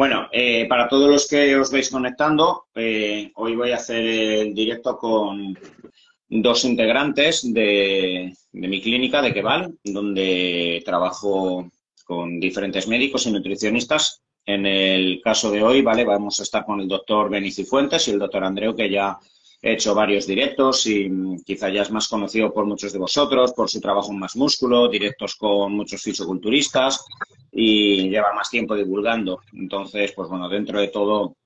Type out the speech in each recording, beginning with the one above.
Bueno, eh, para todos los que os vais conectando, eh, hoy voy a hacer el directo con dos integrantes de, mi clínica de Keval, donde trabajo con diferentes médicos y nutricionistas. En el caso de hoy, ¿vale? Vamos a estar con el doctor Benici Fuentes y el doctor Andreu, que ya he hecho varios directos y quizá ya es más conocido por muchos de vosotros, por su trabajo en Más Músculo, directos con muchos fisioculturistas y lleva más tiempo divulgando. Entonces, pues bueno, dentro de todo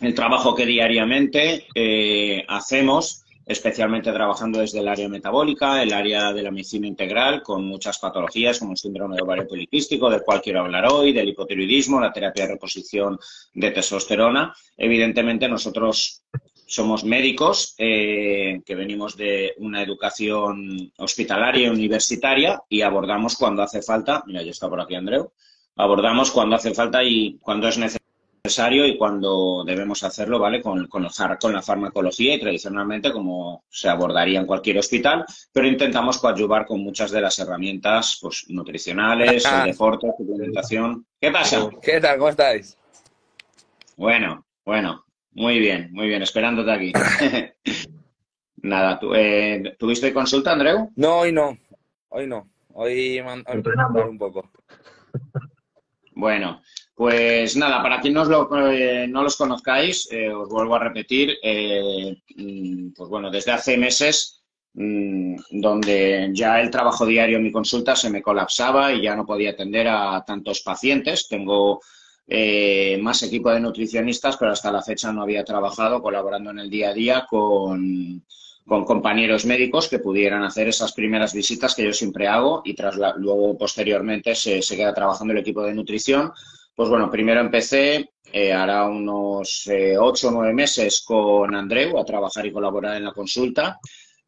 el trabajo que diariamente eh, hacemos, especialmente trabajando desde el área metabólica, el área de la medicina integral, con muchas patologías como el síndrome de ovario poliquístico, del cual quiero hablar hoy, del hipotiroidismo, la terapia de reposición de testosterona. Evidentemente, nosotros somos médicos eh, que venimos de una educación hospitalaria y universitaria y abordamos cuando hace falta, mira, ya está por aquí Andreu, abordamos cuando hace falta y cuando es necesario y cuando debemos hacerlo, ¿vale? Con, con, con la farmacología y tradicionalmente como se abordaría en cualquier hospital, pero intentamos coadyuvar con muchas de las herramientas pues, nutricionales, el deporte, suplementación. ¿Qué pasa? ¿Qué tal? ¿Cómo estáis? Bueno, bueno, muy bien, muy bien, esperándote aquí. Nada, eh, ¿tuviste consulta, Andreu? No, hoy no, hoy no. Hoy entrenando un poco. Bueno, pues nada, para quien no, eh, no los conozcáis, eh, os vuelvo a repetir, mm, pues bueno, desde hace meses, mm, donde ya el trabajo diario en mi consulta se me colapsaba y ya no podía atender a tantos pacientes. Tengo eh, más equipo de nutricionistas, pero hasta la fecha no había trabajado colaborando en el día a día con, compañeros médicos que pudieran hacer esas primeras visitas que yo siempre hago y tras luego posteriormente se, queda trabajando el equipo de nutrición. Pues bueno, primero empecé, eh, hará unos eh, ocho o nueve meses con Andreu a trabajar y colaborar en la consulta.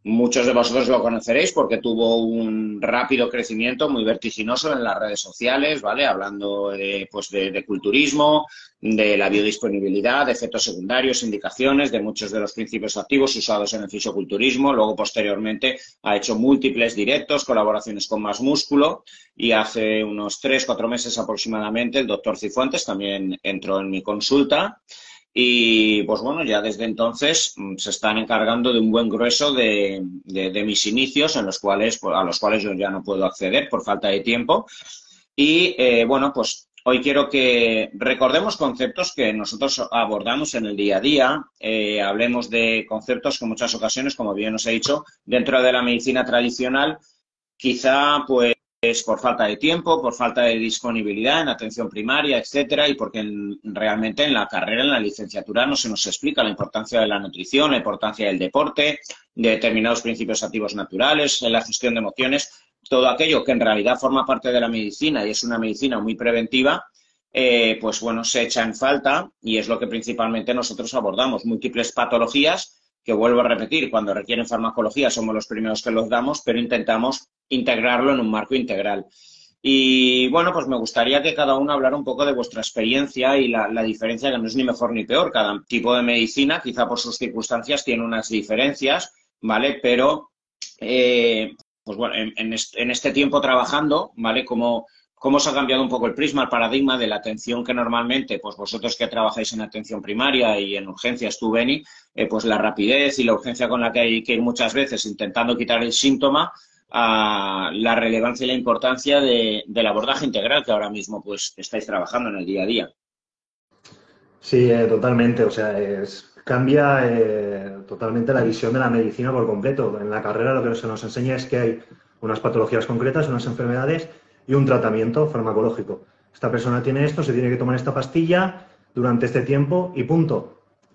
Muchos de vosotros lo conoceréis porque tuvo un rápido crecimiento muy vertiginoso en las redes sociales, ¿vale? Hablando de, pues de, culturismo, de la biodisponibilidad, de efectos secundarios, indicaciones, de muchos de los principios activos usados en el fisioculturismo. Luego, posteriormente, ha hecho múltiples directos, colaboraciones con Más Músculo y hace unos tres, cuatro meses aproximadamente el doctor Cifuentes también entró en mi consulta y pues bueno, ya desde entonces mm, se están encargando de un buen grueso de, mis inicios en los cuales, pues, a los cuales yo ya no puedo acceder por falta de tiempo. Y eh, bueno, pues hoy quiero que recordemos conceptos que nosotros abordamos en el día a día. Eh, hablemos de conceptos que en muchas ocasiones, como bien os he dicho, dentro de la medicina tradicional, quizá pues es por falta de tiempo, por falta de disponibilidad en atención primaria, etcétera, y porque realmente en la carrera, en la licenciatura, no se nos explica la importancia de la nutrición, la importancia del deporte, de determinados principios activos naturales, en la gestión de emociones, todo aquello que en realidad forma parte de la medicina y es una medicina muy preventiva, eh, pues bueno, se echa en falta y es lo que principalmente nosotros abordamos, múltiples patologías que vuelvo a repetir, cuando requieren farmacología somos los primeros que los damos, pero intentamos integrarlo en un marco integral. Y bueno, pues me gustaría que cada uno hablara un poco de vuestra experiencia y la, diferencia, que no es ni mejor ni peor. Cada tipo de medicina, quizá por sus circunstancias, tiene unas diferencias, ¿vale? Pero, eh, pues bueno, en, este, tiempo trabajando, ¿vale? Como, ¿Cómo se ha cambiado un poco el prisma, el paradigma de la atención que normalmente, pues vosotros que trabajáis en atención primaria y en urgencias, tú, Beni, eh, pues la rapidez y la urgencia con la que hay que ir muchas veces intentando quitar el síntoma, a la relevancia y la importancia de, del abordaje integral que ahora mismo pues estáis trabajando en el día a día. Sí, eh, totalmente. O sea, cambia eh, totalmente la visión de la medicina por completo. En la carrera lo que se nos enseña es que hay unas patologías concretas, unas enfermedades y un tratamiento farmacológico. Esta persona tiene esto, se tiene que tomar esta pastilla durante este tiempo y punto.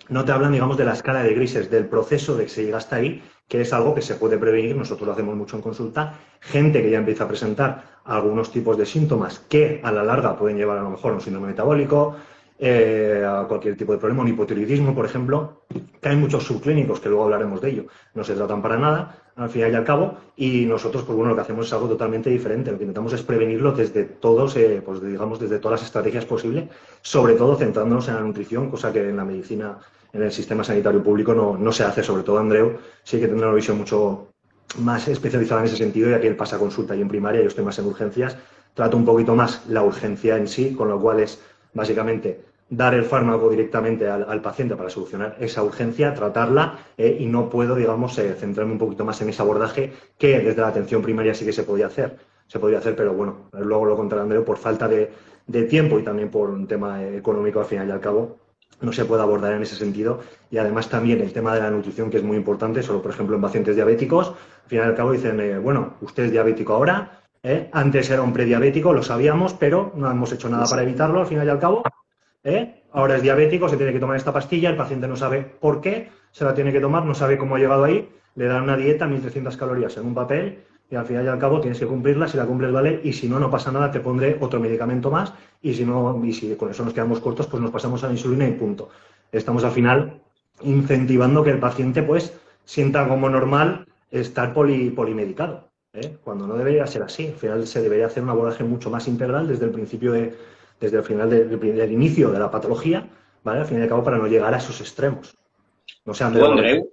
No te hablan, digamos, de la escala de grises, del proceso de que se llega hasta ahí que es algo que se puede prevenir, nosotros lo hacemos mucho en consulta, gente que ya empieza a presentar algunos tipos de síntomas que a la larga pueden llevar a lo mejor a un síndrome metabólico, eh, a cualquier tipo de problema, un hipotiroidismo, por ejemplo, que hay muchos subclínicos, que luego hablaremos de ello, no se tratan para nada, al final y al cabo, y nosotros, pues bueno, lo que hacemos es algo totalmente diferente, lo que intentamos es prevenirlo desde todos, eh, pues digamos, desde todas las estrategias posibles, sobre todo centrándonos en la nutrición, cosa que en la medicina en el sistema sanitario público no, no se hace, sobre todo Andreu, sí que tendrá una visión mucho más especializada en ese sentido, ya que él pasa consulta y en primaria, yo estoy más en urgencias, trato un poquito más la urgencia en sí, con lo cual es básicamente dar el fármaco directamente al, paciente para solucionar esa urgencia, tratarla eh, y no puedo, digamos, eh, centrarme un poquito más en ese abordaje que desde la atención primaria sí que se podía hacer. Se podía hacer, pero bueno, luego lo contará Andreu, por falta de, tiempo y también por un tema económico al final y al cabo, no se puede abordar en ese sentido. Y además también el tema de la nutrición, que es muy importante, solo por ejemplo en pacientes diabéticos, al final y al cabo dicen, eh, bueno, usted es diabético ahora, antes era un prediabético, lo sabíamos, pero no hemos hecho nada para evitarlo al final y al cabo. ¿Eh? ahora es diabético, se tiene que tomar esta pastilla, el paciente no sabe por qué, se la tiene que tomar, no sabe cómo ha llegado ahí, le dan una dieta, 1.300 calorías en un papel y al final y al cabo tienes que cumplirla, si la cumples vale y si no, no pasa nada, te pondré otro medicamento más y si no, y si con eso nos quedamos cortos, pues nos pasamos a la insulina y punto. Estamos al final incentivando que el paciente pues sienta como normal estar polimedicado, ¿eh? cuando no debería ser así. Al final se debería hacer un abordaje mucho más integral desde el principio de, desde el final del, inicio de la patología, ¿vale? Al fin y al cabo, para no llegar a esos extremos. No sé, Andreu.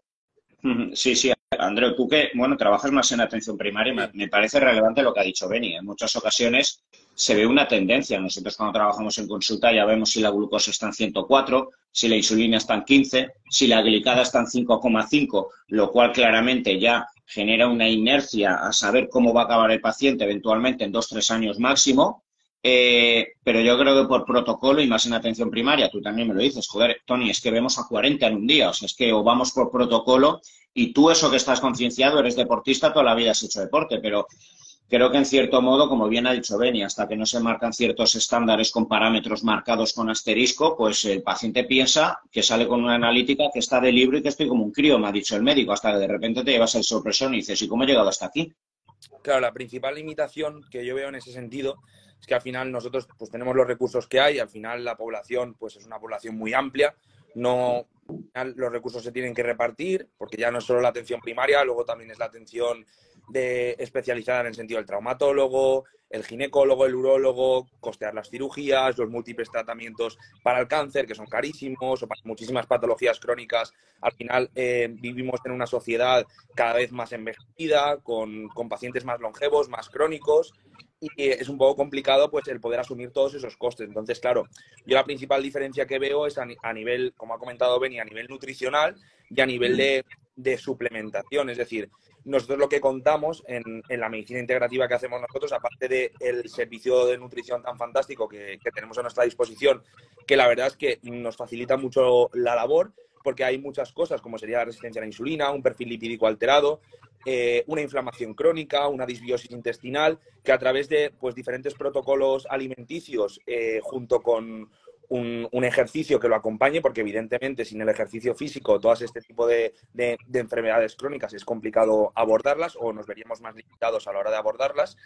Sí, sí, Andreu, tú que, bueno, trabajas más en atención primaria, me, parece relevante lo que ha dicho Beni. En muchas ocasiones se ve una tendencia. Nosotros cuando trabajamos en consulta ya vemos si la glucosa está en 104, si la insulina está en 15, si la glicada está en 5,5, lo cual claramente ya genera una inercia a saber cómo va a acabar el paciente eventualmente en dos, tres años máximo. Eh, pero yo creo que por protocolo y más en atención primaria, tú también me lo dices, joder, Tony, es que vemos a 40 en un día, o sea, es que o vamos por protocolo y tú eso que estás concienciado, eres deportista, toda la vida has hecho deporte, pero creo que en cierto modo, como bien ha dicho Beni, hasta que no se marcan ciertos estándares con parámetros marcados con asterisco, pues el paciente piensa que sale con una analítica que está de libro y que estoy como un crío, me ha dicho el médico, hasta que de repente te llevas el sorpresón y dices, ¿y cómo he llegado hasta aquí? Claro, la principal limitación que yo veo en ese sentido es que al final nosotros pues tenemos los recursos que hay, al final la población pues es una población muy amplia, no los recursos se tienen que repartir, porque ya no es solo la atención primaria, luego también es la atención de, especializada en el sentido del traumatólogo, el ginecólogo, el urólogo, costear las cirugías, los múltiples tratamientos para el cáncer, que son carísimos, o para muchísimas patologías crónicas. Al final eh, vivimos en una sociedad cada vez más envejecida, con, con pacientes más longevos, más crónicos, y es un poco complicado pues el poder asumir todos esos costes. Entonces, claro, yo la principal diferencia que veo es a, nivel, como ha comentado Beni, a nivel nutricional y a nivel de, suplementación. Es decir, nosotros lo que contamos en, la medicina integrativa que hacemos nosotros, aparte del servicio de nutrición tan fantástico que, que tenemos a nuestra disposición, que la verdad es que nos facilita mucho la labor, porque hay muchas cosas, como sería la resistencia a la insulina, un perfil lipídico alterado, eh, una inflamación crónica, una disbiosis intestinal, que a través de pues, diferentes protocolos alimenticios, eh, junto con un, ejercicio que lo acompañe, porque evidentemente sin el ejercicio físico, todas este tipo de, de, enfermedades crónicas es complicado abordarlas o nos veríamos más limitados a la hora de abordarlas.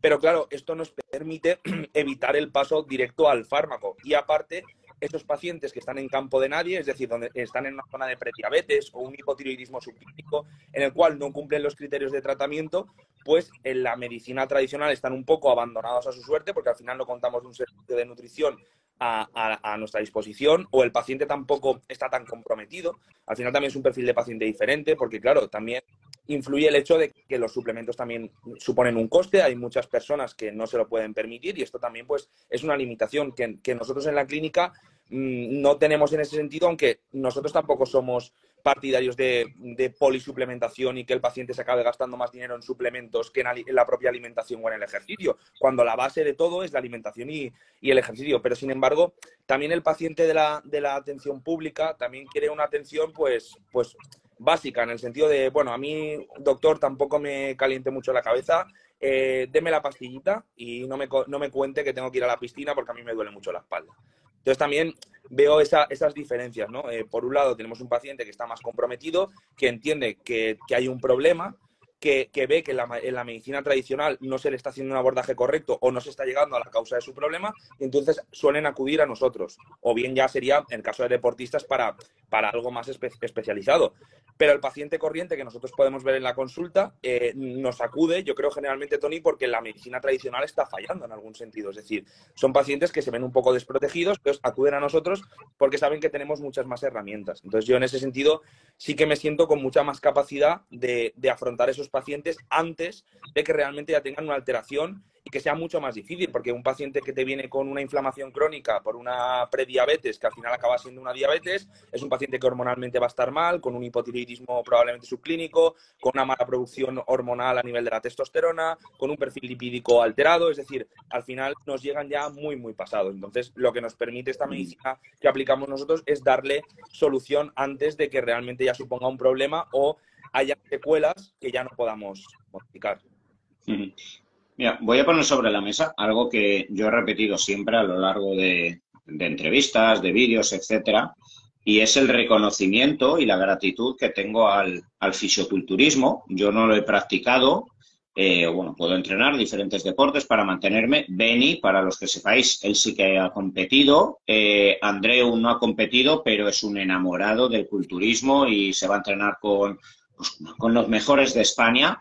Pero claro, esto nos permite evitar el paso directo al fármaco y aparte esos pacientes que están en campo de nadie, es decir, donde están en una zona de prediabetes o un hipotiroidismo subclínico, en el cual no cumplen los criterios de tratamiento, pues en la medicina tradicional están un poco abandonados a su suerte, porque al final no contamos un servicio de nutrición a, nuestra disposición, o el paciente tampoco está tan comprometido. Al final también es un perfil de paciente diferente, porque claro, también influye el hecho de que los suplementos también suponen un coste, hay muchas personas que no se lo pueden permitir y esto también pues es una limitación que, nosotros en la clínica no tenemos en ese sentido, aunque nosotros tampoco somos partidarios de, polisuplementación y que el paciente se acabe gastando más dinero en suplementos que en, la propia alimentación o en el ejercicio, cuando la base de todo es la alimentación y, el ejercicio. Pero sin embargo, también el paciente de la, de la atención pública también quiere una atención pues, pues básica, en el sentido de, bueno, a mí, doctor, tampoco me caliente mucho la cabeza, eh, deme la pastillita y no me, no me cuente que tengo que ir a la piscina porque a mí me duele mucho la espalda. Entonces también veo esas diferencias, ¿no? Eh, por un lado tenemos un paciente que está más comprometido, que entiende que hay un problema, que, ve que en la, medicina tradicional no se le está haciendo un abordaje correcto o no se está llegando a la causa de su problema, y entonces suelen acudir a nosotros. O bien ya sería, en el caso de deportistas, para, para algo más especializado. Pero el paciente corriente que nosotros podemos ver en la consulta eh, nos acude, yo creo generalmente, Tony, porque la medicina tradicional está fallando en algún sentido. Es decir, son pacientes que se ven un poco desprotegidos, pero acuden a nosotros porque saben que tenemos muchas más herramientas. Entonces yo en ese sentido sí que me siento con mucha más capacidad de, afrontar esos esos pacientes antes de que realmente ya tengan una alteración y que sea mucho más difícil, porque un paciente que te viene con una inflamación crónica por una prediabetes, que al final acaba siendo una diabetes, es un paciente que hormonalmente va a estar mal, con un hipotiroidismo probablemente subclínico, con una mala producción hormonal a nivel de la testosterona, con un perfil lipídico alterado, es decir, al final nos llegan ya muy, muy pasados. Entonces, lo que nos permite esta medicina que aplicamos nosotros es darle solución antes de que realmente ya suponga un problema o haya secuelas que ya no podamos modificar. Mira, voy a poner sobre la mesa algo que yo he repetido siempre a lo largo de, entrevistas, de vídeos, etcétera, y es el reconocimiento y la gratitud que tengo al, fisioculturismo. Yo no lo he practicado, eh, bueno, puedo entrenar diferentes deportes para mantenerme. Benny, para los que sepáis, él sí que ha competido. Eh, Andreu no ha competido, pero es un enamorado del culturismo y se va a entrenar con, con los mejores de España.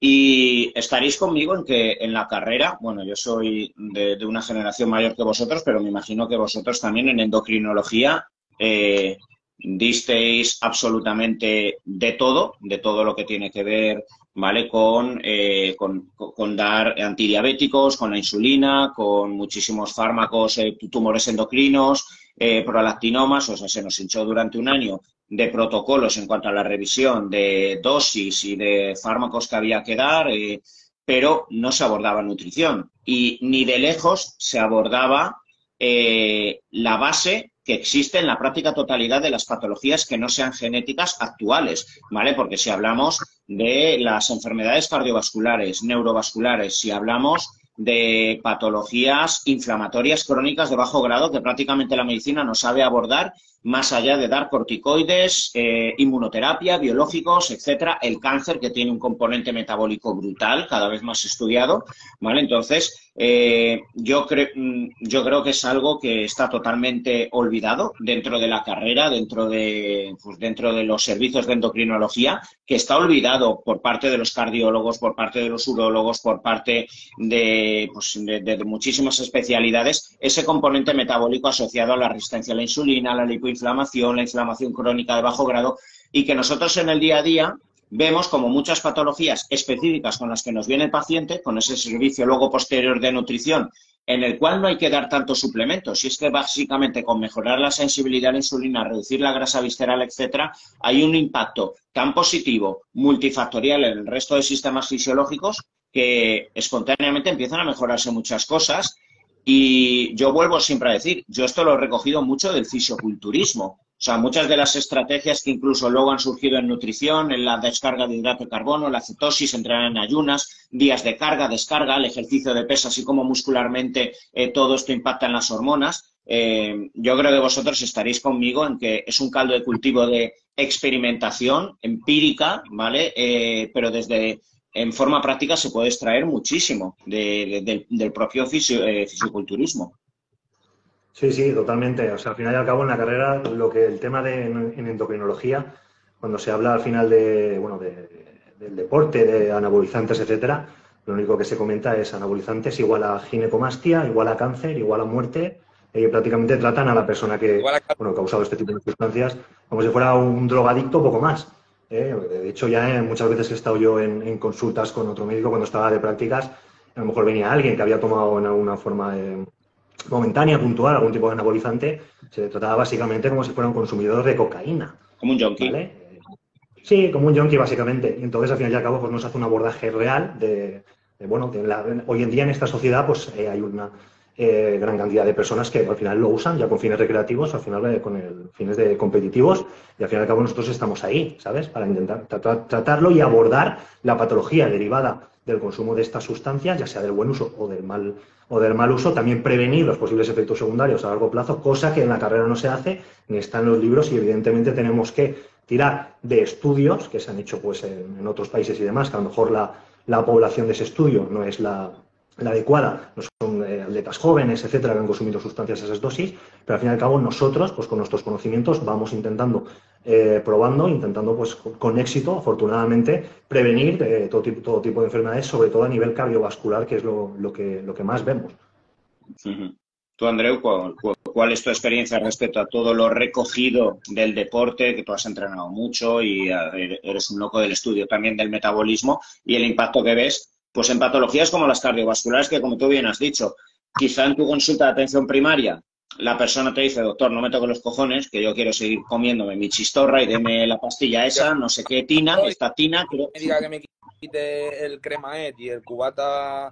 Y estaréis conmigo en que en la carrera, bueno, yo soy de, una generación mayor que vosotros, pero me imagino que vosotros también en endocrinología eh, disteis absolutamente de todo, de todo lo que tiene que ver, ¿vale? Con, eh, con, dar antidiabéticos, con la insulina, con muchísimos fármacos, eh, tumores endocrinos, eh, prolactinomas, o sea, se nos hinchó durante un año de protocolos en cuanto a la revisión de dosis y de fármacos que había que dar, eh, pero no se abordaba nutrición y ni de lejos se abordaba eh, la base que existe en la práctica totalidad de las patologías que no sean genéticas actuales, ¿vale? Porque si hablamos de las enfermedades cardiovasculares, neurovasculares, si hablamos de patologías inflamatorias crónicas de bajo grado que prácticamente la medicina no sabe abordar más allá de dar corticoides, eh, inmunoterapia, biológicos, etcétera, el cáncer que tiene un componente metabólico brutal, cada vez más estudiado, ¿vale? Entonces, eh, yo, creo, mm, yo creo que es algo que está totalmente olvidado dentro de la carrera, dentro de, pues, dentro de los servicios de endocrinología, que está olvidado por parte de los cardiólogos, por parte de los urólogos, por parte de, pues, de, muchísimas especialidades, ese componente metabólico asociado a la resistencia a la insulina, a la lipo inflamación, la inflamación crónica de bajo grado, y que nosotros en el día a día vemos como muchas patologías específicas con las que nos viene el paciente, con ese servicio luego posterior de nutrición, en el cual no hay que dar tantos suplementos. Y es que básicamente con mejorar la sensibilidad a la insulina, reducir la grasa visceral, etcétera, hay un impacto tan positivo, multifactorial en el resto de sistemas fisiológicos que espontáneamente empiezan a mejorarse muchas cosas y yo vuelvo siempre a decir, yo esto lo he recogido mucho del fisioculturismo. O sea, muchas de las estrategias que incluso luego han surgido en nutrición, en la descarga de hidrato de carbono, la cetosis, entrenar en ayunas, días de carga, descarga, el ejercicio de peso, así como muscularmente eh, todo esto impacta en las hormonas. Eh, yo creo que vosotros estaréis conmigo en que es un caldo de cultivo de experimentación empírica, ¿vale? Eh, pero desde en forma práctica se puede extraer muchísimo del propio eh, fisiculturismo. Sí, sí, totalmente. O sea, al final y al cabo en la carrera, lo que el tema de en, endocrinología, cuando se habla al final de, bueno, del deporte, de anabolizantes, etcétera, lo único que se comenta es anabolizantes igual a ginecomastia, igual a cáncer, igual a muerte, y prácticamente tratan a la persona que, bueno, ha causado este tipo de sustancias como si fuera un drogadicto, poco más. ¿eh? De hecho, ya eh, muchas veces he estado yo en, consultas con otro médico cuando estaba de prácticas, a lo mejor venía alguien que había tomado en alguna forma eh, momentánea, puntual, algún tipo de anabolizante, se trataba básicamente como si fuera un consumidor de cocaína. Como un junkie. Sí, como un junkie básicamente. Y entonces, al fin y al cabo, pues nos hace un abordaje real de, bueno, hoy en día en esta sociedad pues hay una eh, gran cantidad de personas que al final lo usan ya con fines recreativos, al final eh, con el, fines de competitivos, y al fin y al cabo nosotros estamos ahí, ¿sabes? Para intentar tratarlo y abordar la patología derivada del consumo de estas sustancias, ya sea del buen uso o del mal o del mal uso, también prevenir los posibles efectos secundarios a largo plazo, cosa que en la carrera no se hace, ni está en los libros y evidentemente tenemos que tirar de estudios que se han hecho pues en, otros países y demás, que a lo mejor la, la población de ese estudio no es la, la adecuada, no son eh, atletas jóvenes, etcétera, que han consumido sustancias a esas dosis, pero al fin y al cabo nosotros, pues con nuestros conocimientos, vamos intentando, eh, probando, intentando, pues con éxito, afortunadamente, prevenir eh, todo, tipo, todo tipo de enfermedades, sobre todo a nivel cardiovascular, que es lo, que, lo que más vemos. Tú, Andreu, cuál es tu experiencia respecto a todo lo recogido del deporte, que tú has entrenado mucho y eres un loco del estudio también del metabolismo y el impacto que ves, pues en patologías como las cardiovasculares, que como tú bien has dicho, quizá en tu consulta de atención primaria la persona te dice, doctor, no me toques los cojones, que yo quiero seguir comiéndome mi chistorra y deme la pastilla esa, no sé qué tina, esta tina. Creo... Me diga que me quite el cremaet y el cubata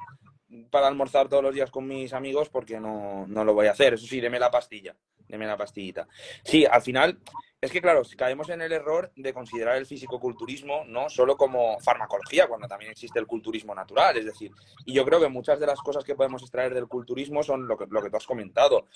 para almorzar todos los días con mis amigos porque no, no lo voy a hacer. Eso sí, deme la pastilla, deme la pastillita. Sí, al final es que, claro, caemos en el error de considerar el fisicoculturismo no solo como farmacología, cuando también existe el culturismo natural. Es decir, y yo creo que muchas de las cosas que podemos extraer del culturismo son lo que, lo que tú has comentado.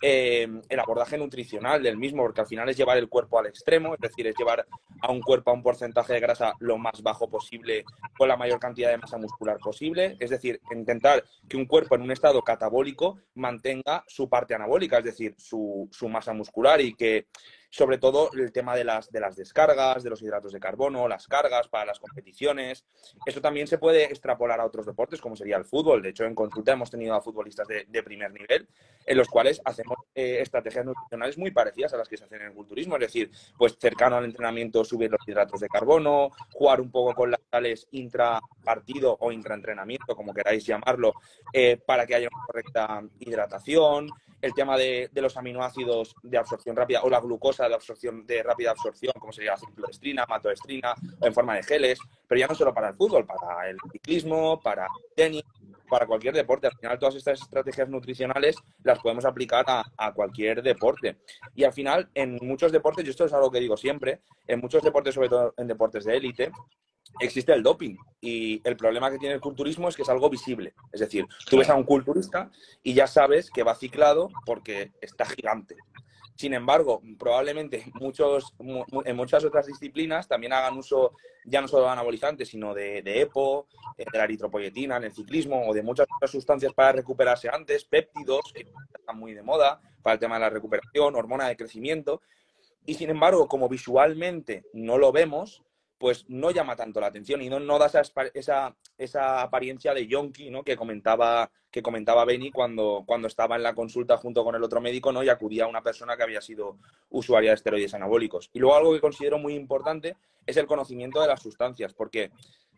Eh, el abordaje nutricional del mismo, porque al final es llevar el cuerpo al extremo, es decir, es llevar a un cuerpo a un porcentaje de grasa lo más bajo posible con la mayor cantidad de masa muscular posible. Es decir, intentar que un cuerpo en un estado catabólico mantenga su parte anabólica, es decir, su, su masa muscular y que sobre todo el tema de las, de las descargas, de los hidratos de carbono, las cargas para las competiciones. Eso también se puede extrapolar a otros deportes, como sería el fútbol. De hecho, en consulta hemos tenido a futbolistas de, primer nivel, en los cuales hacemos eh, estrategias nutricionales muy parecidas a las que se hacen en el culturismo. Es decir, pues cercano al entrenamiento, subir los hidratos de carbono, jugar un poco con las sales intrapartido o intraentrenamiento, como queráis llamarlo, eh, para que haya una correcta hidratación el tema de, los aminoácidos de absorción rápida o la glucosa absorción de rápida absorción, como sería cicloestrina, matoestrina, o en forma de geles, pero ya no solo para el fútbol, para el ciclismo, para el tenis, para cualquier deporte. Al final, todas estas estrategias nutricionales las podemos aplicar a, a, cualquier deporte. Y al final, en muchos deportes, y esto es algo que digo siempre, en muchos deportes, sobre todo en deportes de élite, existe el doping y el problema que tiene el culturismo es que es algo visible. Es decir, tú ves a un culturista y ya sabes que va ciclado porque está gigante. Sin embargo, probablemente muchos, en muchas otras disciplinas también hagan uso ya no solo de anabolizantes, sino de, EPO, eh, de la eritropoyetina en el ciclismo o de muchas otras sustancias para recuperarse antes, péptidos, que están muy de moda para el tema de la recuperación, hormona de crecimiento. Y sin embargo, como visualmente no lo vemos, pues no llama tanto la atención y no, no da esa, esa, apariencia de yonki ¿no? que comentaba que comentaba Benny cuando, cuando estaba en la consulta junto con el otro médico ¿no? y acudía a una persona que había sido usuaria de esteroides anabólicos. Y luego algo que considero muy importante es el conocimiento de las sustancias, porque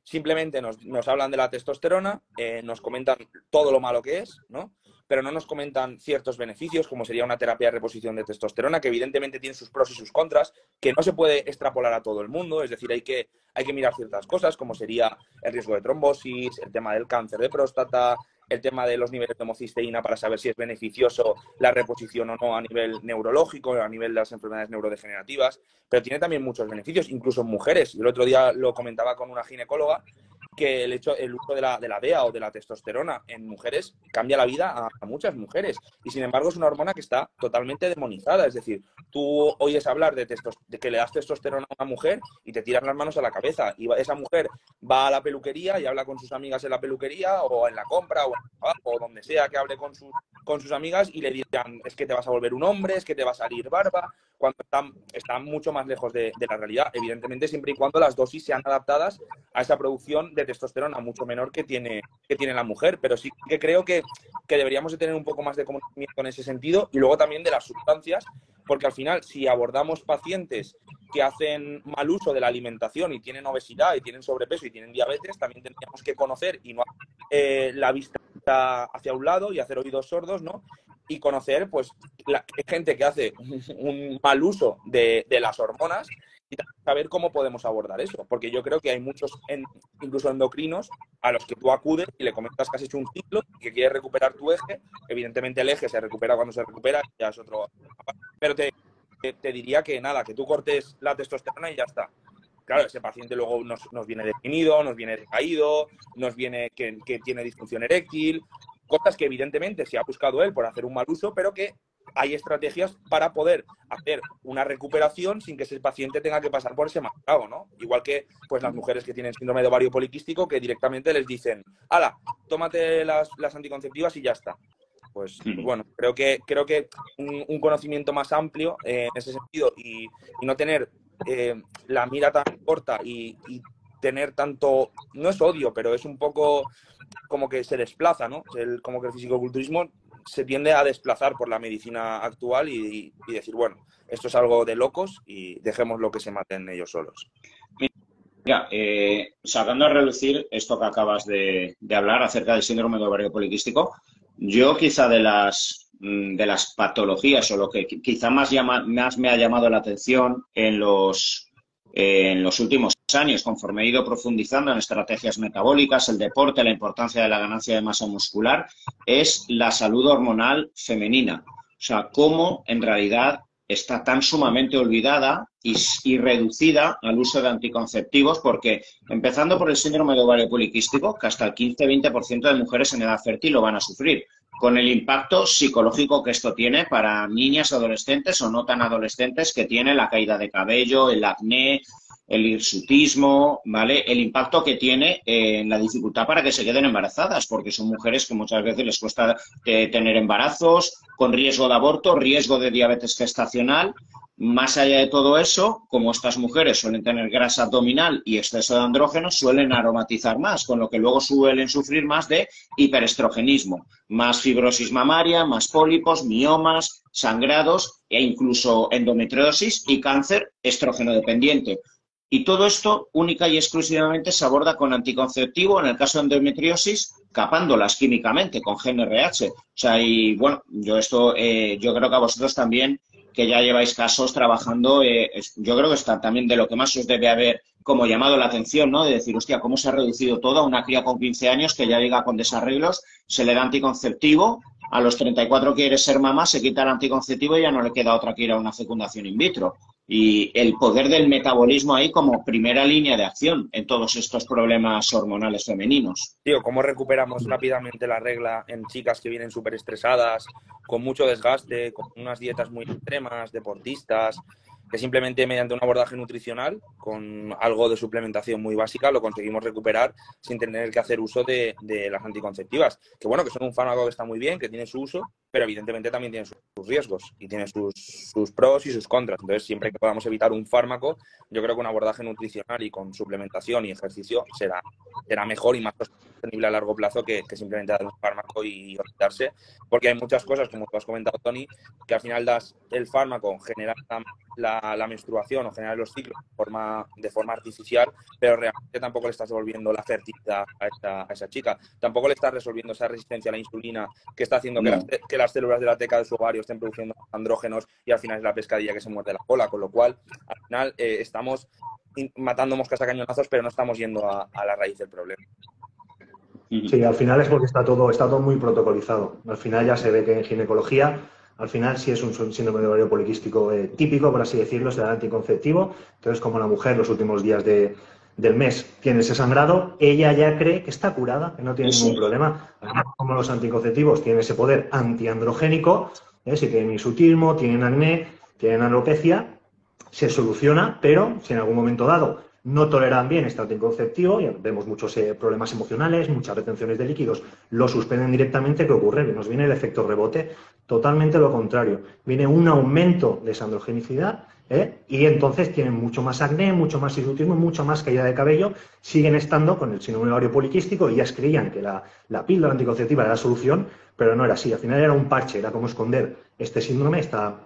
simplemente nos, hablan de la testosterona, eh, nos comentan todo lo malo que es, ¿no? Pero no nos comentan ciertos beneficios, como sería una terapia de reposición de testosterona, que evidentemente tiene sus pros y sus contras, que no se puede extrapolar a todo el mundo, es decir, hay que, hay que mirar ciertas cosas, como sería el riesgo de trombosis, el tema del cáncer de próstata, el tema de los niveles de homocisteína para saber si es beneficioso la reposición o no a nivel neurológico, a nivel de las enfermedades neurodegenerativas, pero tiene también muchos beneficios, incluso en mujeres. Y el otro día lo comentaba con una ginecóloga que el hecho, el uso de la, de la DEA o de la testosterona en mujeres cambia la vida a, muchas mujeres. Y sin embargo es una hormona que está totalmente demonizada. Es decir, tú oyes hablar de, de que le das testosterona a una mujer y te tiran las manos a la cabeza. Y esa mujer va a la peluquería y habla con sus amigas en la peluquería o en la compra o, o donde sea que hable con sus, con sus amigas y le dirán es que te vas a volver un hombre, es que te va a salir barba, cuando están, están mucho más lejos de, de la realidad. Evidentemente siempre y cuando las dosis sean adaptadas a esa producción de testosterona mucho menor que tiene, que tiene la mujer, pero sí que creo que, que deberíamos de tener un poco más de conocimiento en ese sentido y luego también de las sustancias, porque al final si abordamos pacientes que hacen mal uso de la alimentación y tienen obesidad y tienen sobrepeso y tienen diabetes, también tendríamos que conocer y no eh, la vista hacia un lado y hacer oídos sordos, ¿no? Y conocer, pues, la gente que hace un mal uso de, de las hormonas saber cómo podemos abordar eso, porque yo creo que hay muchos, incluso endocrinos, a los que tú acudes y le comentas que has hecho un ciclo y que quieres recuperar tu eje. Evidentemente el eje se recupera cuando se recupera, ya es otro. Pero te, te, diría que nada, que tú cortes la testosterona y ya está. Claro, ese paciente luego nos, nos viene definido, nos viene decaído, nos viene que, que tiene disfunción eréctil, cosas que evidentemente se ha buscado él por hacer un mal uso, pero que hay estrategias para poder hacer una recuperación sin que ese paciente tenga que pasar por ese marcado, ¿no? Igual que pues las mujeres que tienen síndrome de ovario poliquístico que directamente les dicen, hala, tómate las, anticonceptivas y ya está. Pues, bueno, creo que, creo que un, conocimiento más amplio eh, en ese sentido y, no tener eh, la mira tan corta y, tener tanto, no es odio, pero es un poco como que se desplaza, ¿no? El, como que el fisicoculturismo se tiende a desplazar por la medicina actual y, decir, bueno, esto es algo de locos y dejemos lo que se maten ellos solos. Mira, eh, sacando a reducir esto que acabas de, hablar acerca del síndrome de ovario poliquístico, yo quizá de las, mm, de las patologías o lo que quizá más, más me ha llamado la atención en los, en los últimos años, conforme he ido profundizando en estrategias metabólicas, el deporte, la importancia de la ganancia de masa muscular, es la salud hormonal femenina. O sea, cómo en realidad está tan sumamente olvidada y, reducida al uso de anticonceptivos, porque empezando por el síndrome de ovario poliquístico, que hasta el 15-20% de mujeres en edad fértil lo van a sufrir, con el impacto psicológico que esto tiene para niñas adolescentes o no tan adolescentes, que tiene la caída de cabello, el acné, el hirsutismo, ¿vale? El impacto que tiene en la dificultad para que se queden embarazadas, porque son mujeres que muchas veces les cuesta eh, tener embarazos, con riesgo de aborto, riesgo de diabetes gestacional. Más allá de todo eso, como estas mujeres suelen tener grasa abdominal y exceso de andrógenos, suelen aromatizar más, con lo que luego suelen sufrir más de hiperestrogenismo, más fibrosis mamaria, más pólipos, miomas, sangrados e incluso endometriosis y cáncer estrógeno dependiente. Y todo esto única y exclusivamente se aborda con anticonceptivo, en el caso de endometriosis, capándolas químicamente con GNRH. O sea, y bueno, yo esto, eh, yo creo que a vosotros también, que ya lleváis casos trabajando, eh, yo creo que está también de lo que más os debe haber como llamado la atención, ¿no? De decir, hostia, cómo se ha reducido todo a una cría con 15 años que ya llega con desarreglos, se le da anticonceptivo, a los 34 quiere ser mamá, se quita el anticonceptivo y ya no le queda otra que ir a una fecundación in vitro y el poder del metabolismo ahí como primera línea de acción en todos estos problemas hormonales femeninos. Tío, ¿cómo recuperamos rápidamente la regla en chicas que vienen súper estresadas, con mucho desgaste, con unas dietas muy extremas, deportistas, que simplemente mediante un abordaje nutricional, con algo de suplementación muy básica, lo conseguimos recuperar sin tener que hacer uso de, las anticonceptivas. Que bueno, que son un fármaco que está muy bien, que tiene su uso, pero evidentemente también tiene sus, riesgos y tiene sus, sus, pros y sus contras. Entonces, siempre que podamos evitar un fármaco, yo creo que un abordaje nutricional y con suplementación y ejercicio será, será mejor y más sostenible a largo plazo que, simplemente dar un fármaco y olvidarse, porque hay muchas cosas, como tú has comentado, Tony, que al final das el fármaco, genera la, menstruación o generar los ciclos de forma, de forma artificial, pero realmente tampoco le estás devolviendo la fertilidad a esa, chica. Tampoco le estás resolviendo esa resistencia a la insulina que está haciendo que, las, que las células de la teca de su ovario estén produciendo andrógenos y al final es la pescadilla que se muerde la cola, con lo cual al final eh, estamos matando moscas a cañonazos, pero no estamos yendo a, a la raíz del problema. Sí, al final es porque está todo, está todo muy protocolizado. Al final ya se ve que en ginecología al final, si es un síndrome de ovario poliquístico eh, típico, por así decirlo, se da anticonceptivo. Entonces, como la mujer los últimos días del mes tiene ese sangrado, ella ya cree que está curada, que no tiene ningún problema. como los anticonceptivos tienen ese poder antiandrogénico, ¿eh? si tienen insutismo, tienen acné, tienen alopecia, se soluciona, pero si en algún momento dado no toleran bien este anticonceptivo, y vemos muchos eh, problemas emocionales, muchas retenciones de líquidos, lo suspenden directamente, ¿qué ocurre? Nos viene el efecto rebote, totalmente lo contrario. Viene un aumento de esa androgenicidad ¿eh? y entonces tienen mucho más acné, mucho más hirsutismo, mucho más caída de cabello, siguen estando con el síndrome ovario poliquístico y ya creían que la, la píldora anticonceptiva era la solución, pero no era así. Al final era un parche, era como esconder este síndrome, esta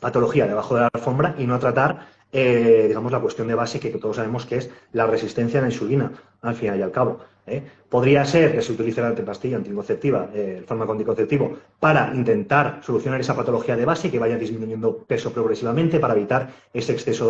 patología debajo de la alfombra y no tratar eh, digamos, la cuestión de base que, todos sabemos que es la resistencia a la insulina, al final y al cabo. ¿Eh? Podría ser que se utilice la antipastilla anticonceptiva, eh, el fármaco anticonceptivo, para intentar solucionar esa patología de base que vaya disminuyendo peso progresivamente para evitar ese exceso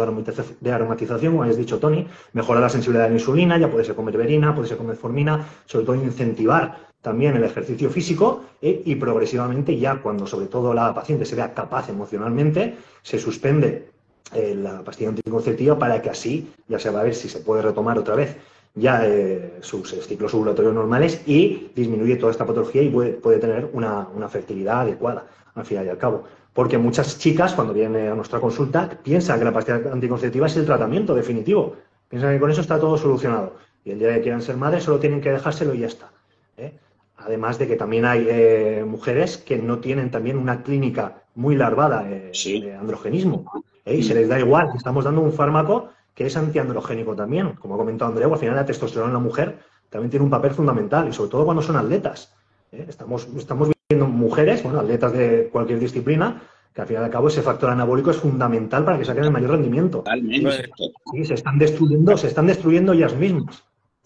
de aromatización, como has dicho Tony, mejorar la sensibilidad a la insulina, ya puede ser con berberina, puede ser con metformina, sobre todo incentivar también el ejercicio físico y progresivamente ya cuando sobre todo la paciente se vea capaz emocionalmente, se suspende eh, la pastilla anticonceptiva para que así ya se va a ver si se puede retomar otra vez ya eh, sus ciclos ovulatorios normales y disminuye toda esta patología y puede, tener una, fertilidad adecuada al final y al cabo. Porque muchas chicas, cuando vienen a nuestra consulta, piensan que la pastilla anticonceptiva es el tratamiento definitivo. Piensan que con eso está todo solucionado. Y el día que quieran ser madres solo tienen que dejárselo y ya está. ¿eh? Además de que también hay mujeres que no tienen también una clínica muy larvada de androgenismo. Y se les da igual, estamos dando un fármaco que es antiandrogénico también. Como ha comentado Andreu, al final la testosterona en la mujer también tiene un papel fundamental, y sobre todo cuando son atletas. ¿eh? Estamos, estamos viendo mujeres, bueno, atletas de cualquier disciplina, que al fin y al cabo ese factor anabólico es fundamental para que saquen el mayor rendimiento. Sí, se están destruyendo, se están destruyendo ellas mismas.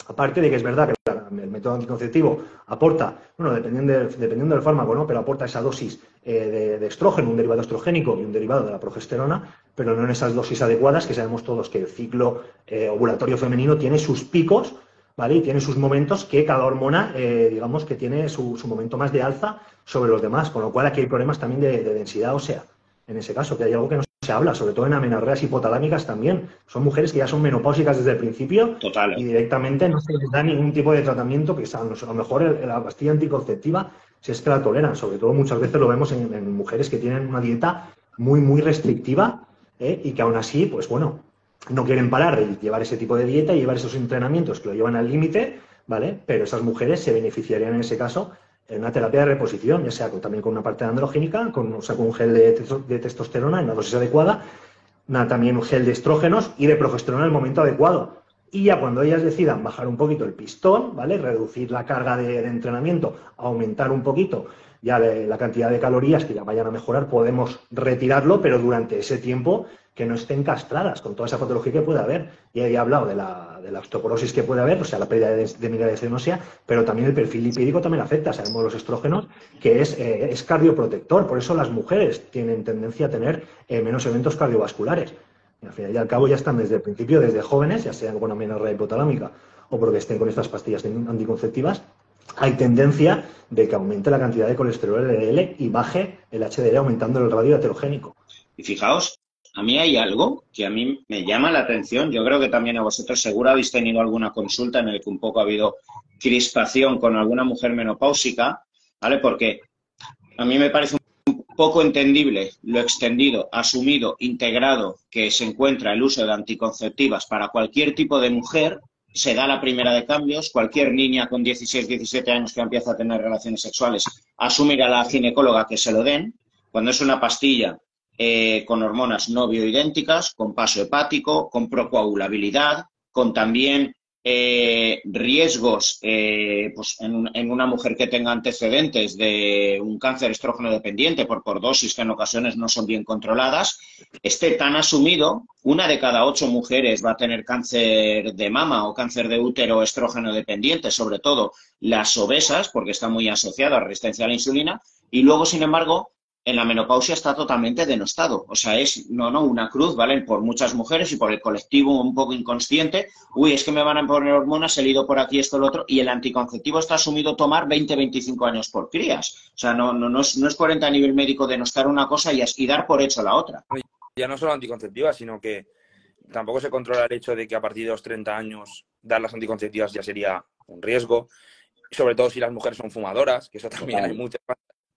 Aparte de que es verdad que el método anticonceptivo aporta, bueno, dependiendo, dependiendo del fármaco, ¿no? Pero aporta esa dosis eh, de, estrógeno, un derivado estrogénico y un derivado de la progesterona, pero no en esas dosis adecuadas, que sabemos todos que el ciclo eh, ovulatorio femenino tiene sus picos, ¿vale? Y tiene sus momentos que cada hormona, eh, digamos, que tiene su, momento más de alza sobre los demás, con lo cual aquí hay problemas también de, de densidad ósea. En ese caso, que hay algo que no se habla, sobre todo en amenorreas hipotalámicas también. Son mujeres que ya son menopáusicas desde el principio y directamente no se les da ningún tipo de tratamiento, que a lo mejor la pastilla anticonceptiva, si es que la toleran, sobre todo muchas veces lo vemos en, mujeres que tienen una dieta muy, muy restrictiva ¿eh? y que aún así, pues bueno, no quieren parar de llevar ese tipo de dieta y llevar esos entrenamientos que lo llevan al límite, ¿vale? Pero esas mujeres se beneficiarían en ese caso en una terapia de reposición, ya sea también con una parte androgénica, con, o sea, con un gel de, testosterona en una dosis adecuada, también un gel de estrógenos y de progesterona en el momento adecuado. Y ya cuando ellas decidan bajar un poquito el pistón, ¿vale? Reducir la carga de, entrenamiento, aumentar un poquito ya la cantidad de calorías que ya vayan a mejorar, podemos retirarlo, pero durante ese tiempo que no estén castradas con toda esa patología que puede haber. Y he hablado de la, de la osteoporosis que puede haber, o sea, la pérdida de, de ósea, pero también el perfil lipídico también afecta. Sabemos los estrógenos, que es, eh, es cardioprotector. Por eso las mujeres tienen tendencia a tener eh, menos eventos cardiovasculares. Y al final y al cabo ya están desde el principio, desde jóvenes, ya sean con amenorrea hipotalámica o porque estén con estas pastillas anticonceptivas, hay tendencia de que aumente la cantidad de colesterol LDL y baje el HDL aumentando el radio heterogénico. Y fijaos, a mí hay algo que a mí me llama la atención. Yo creo que también a vosotros seguro habéis tenido alguna consulta en el que un poco ha habido crispación con alguna mujer menopáusica, ¿vale? Porque a mí me parece un poco entendible lo extendido, asumido, integrado que se encuentra el uso de anticonceptivas para cualquier tipo de mujer. Se da la primera de cambios. Cualquier niña con 16, 17 años que empieza a tener relaciones sexuales asumirá a la ginecóloga que se lo den. Cuando es una pastilla eh, con hormonas no bioidénticas, con paso hepático, con procoagulabilidad, con también eh, riesgos eh, pues en, una mujer que tenga antecedentes de un cáncer estrógeno dependiente por, por dosis que en ocasiones no son bien controladas, esté tan asumido, una de cada ocho mujeres va a tener cáncer de mama o cáncer de útero estrógeno dependiente, sobre todo las obesas, porque está muy asociada a resistencia a la insulina, y luego, sin embargo, en la menopausia está totalmente denostado. O sea, es no, no, una cruz, ¿vale? Por muchas mujeres y por el colectivo un poco inconsciente. Uy, es que me van a poner hormonas, he ido por aquí esto, lo otro. Y el anticonceptivo está asumido tomar 20, 25 años por crías. O sea, no, no, no, es, no es 40 a nivel médico denostar una cosa y, y dar por hecho la otra. Ya no solo anticonceptivas, sino que tampoco se controla el hecho de que a partir de los 30 años dar las anticonceptivas ya sería un riesgo. Sobre todo si las mujeres son fumadoras, que eso también hay muchas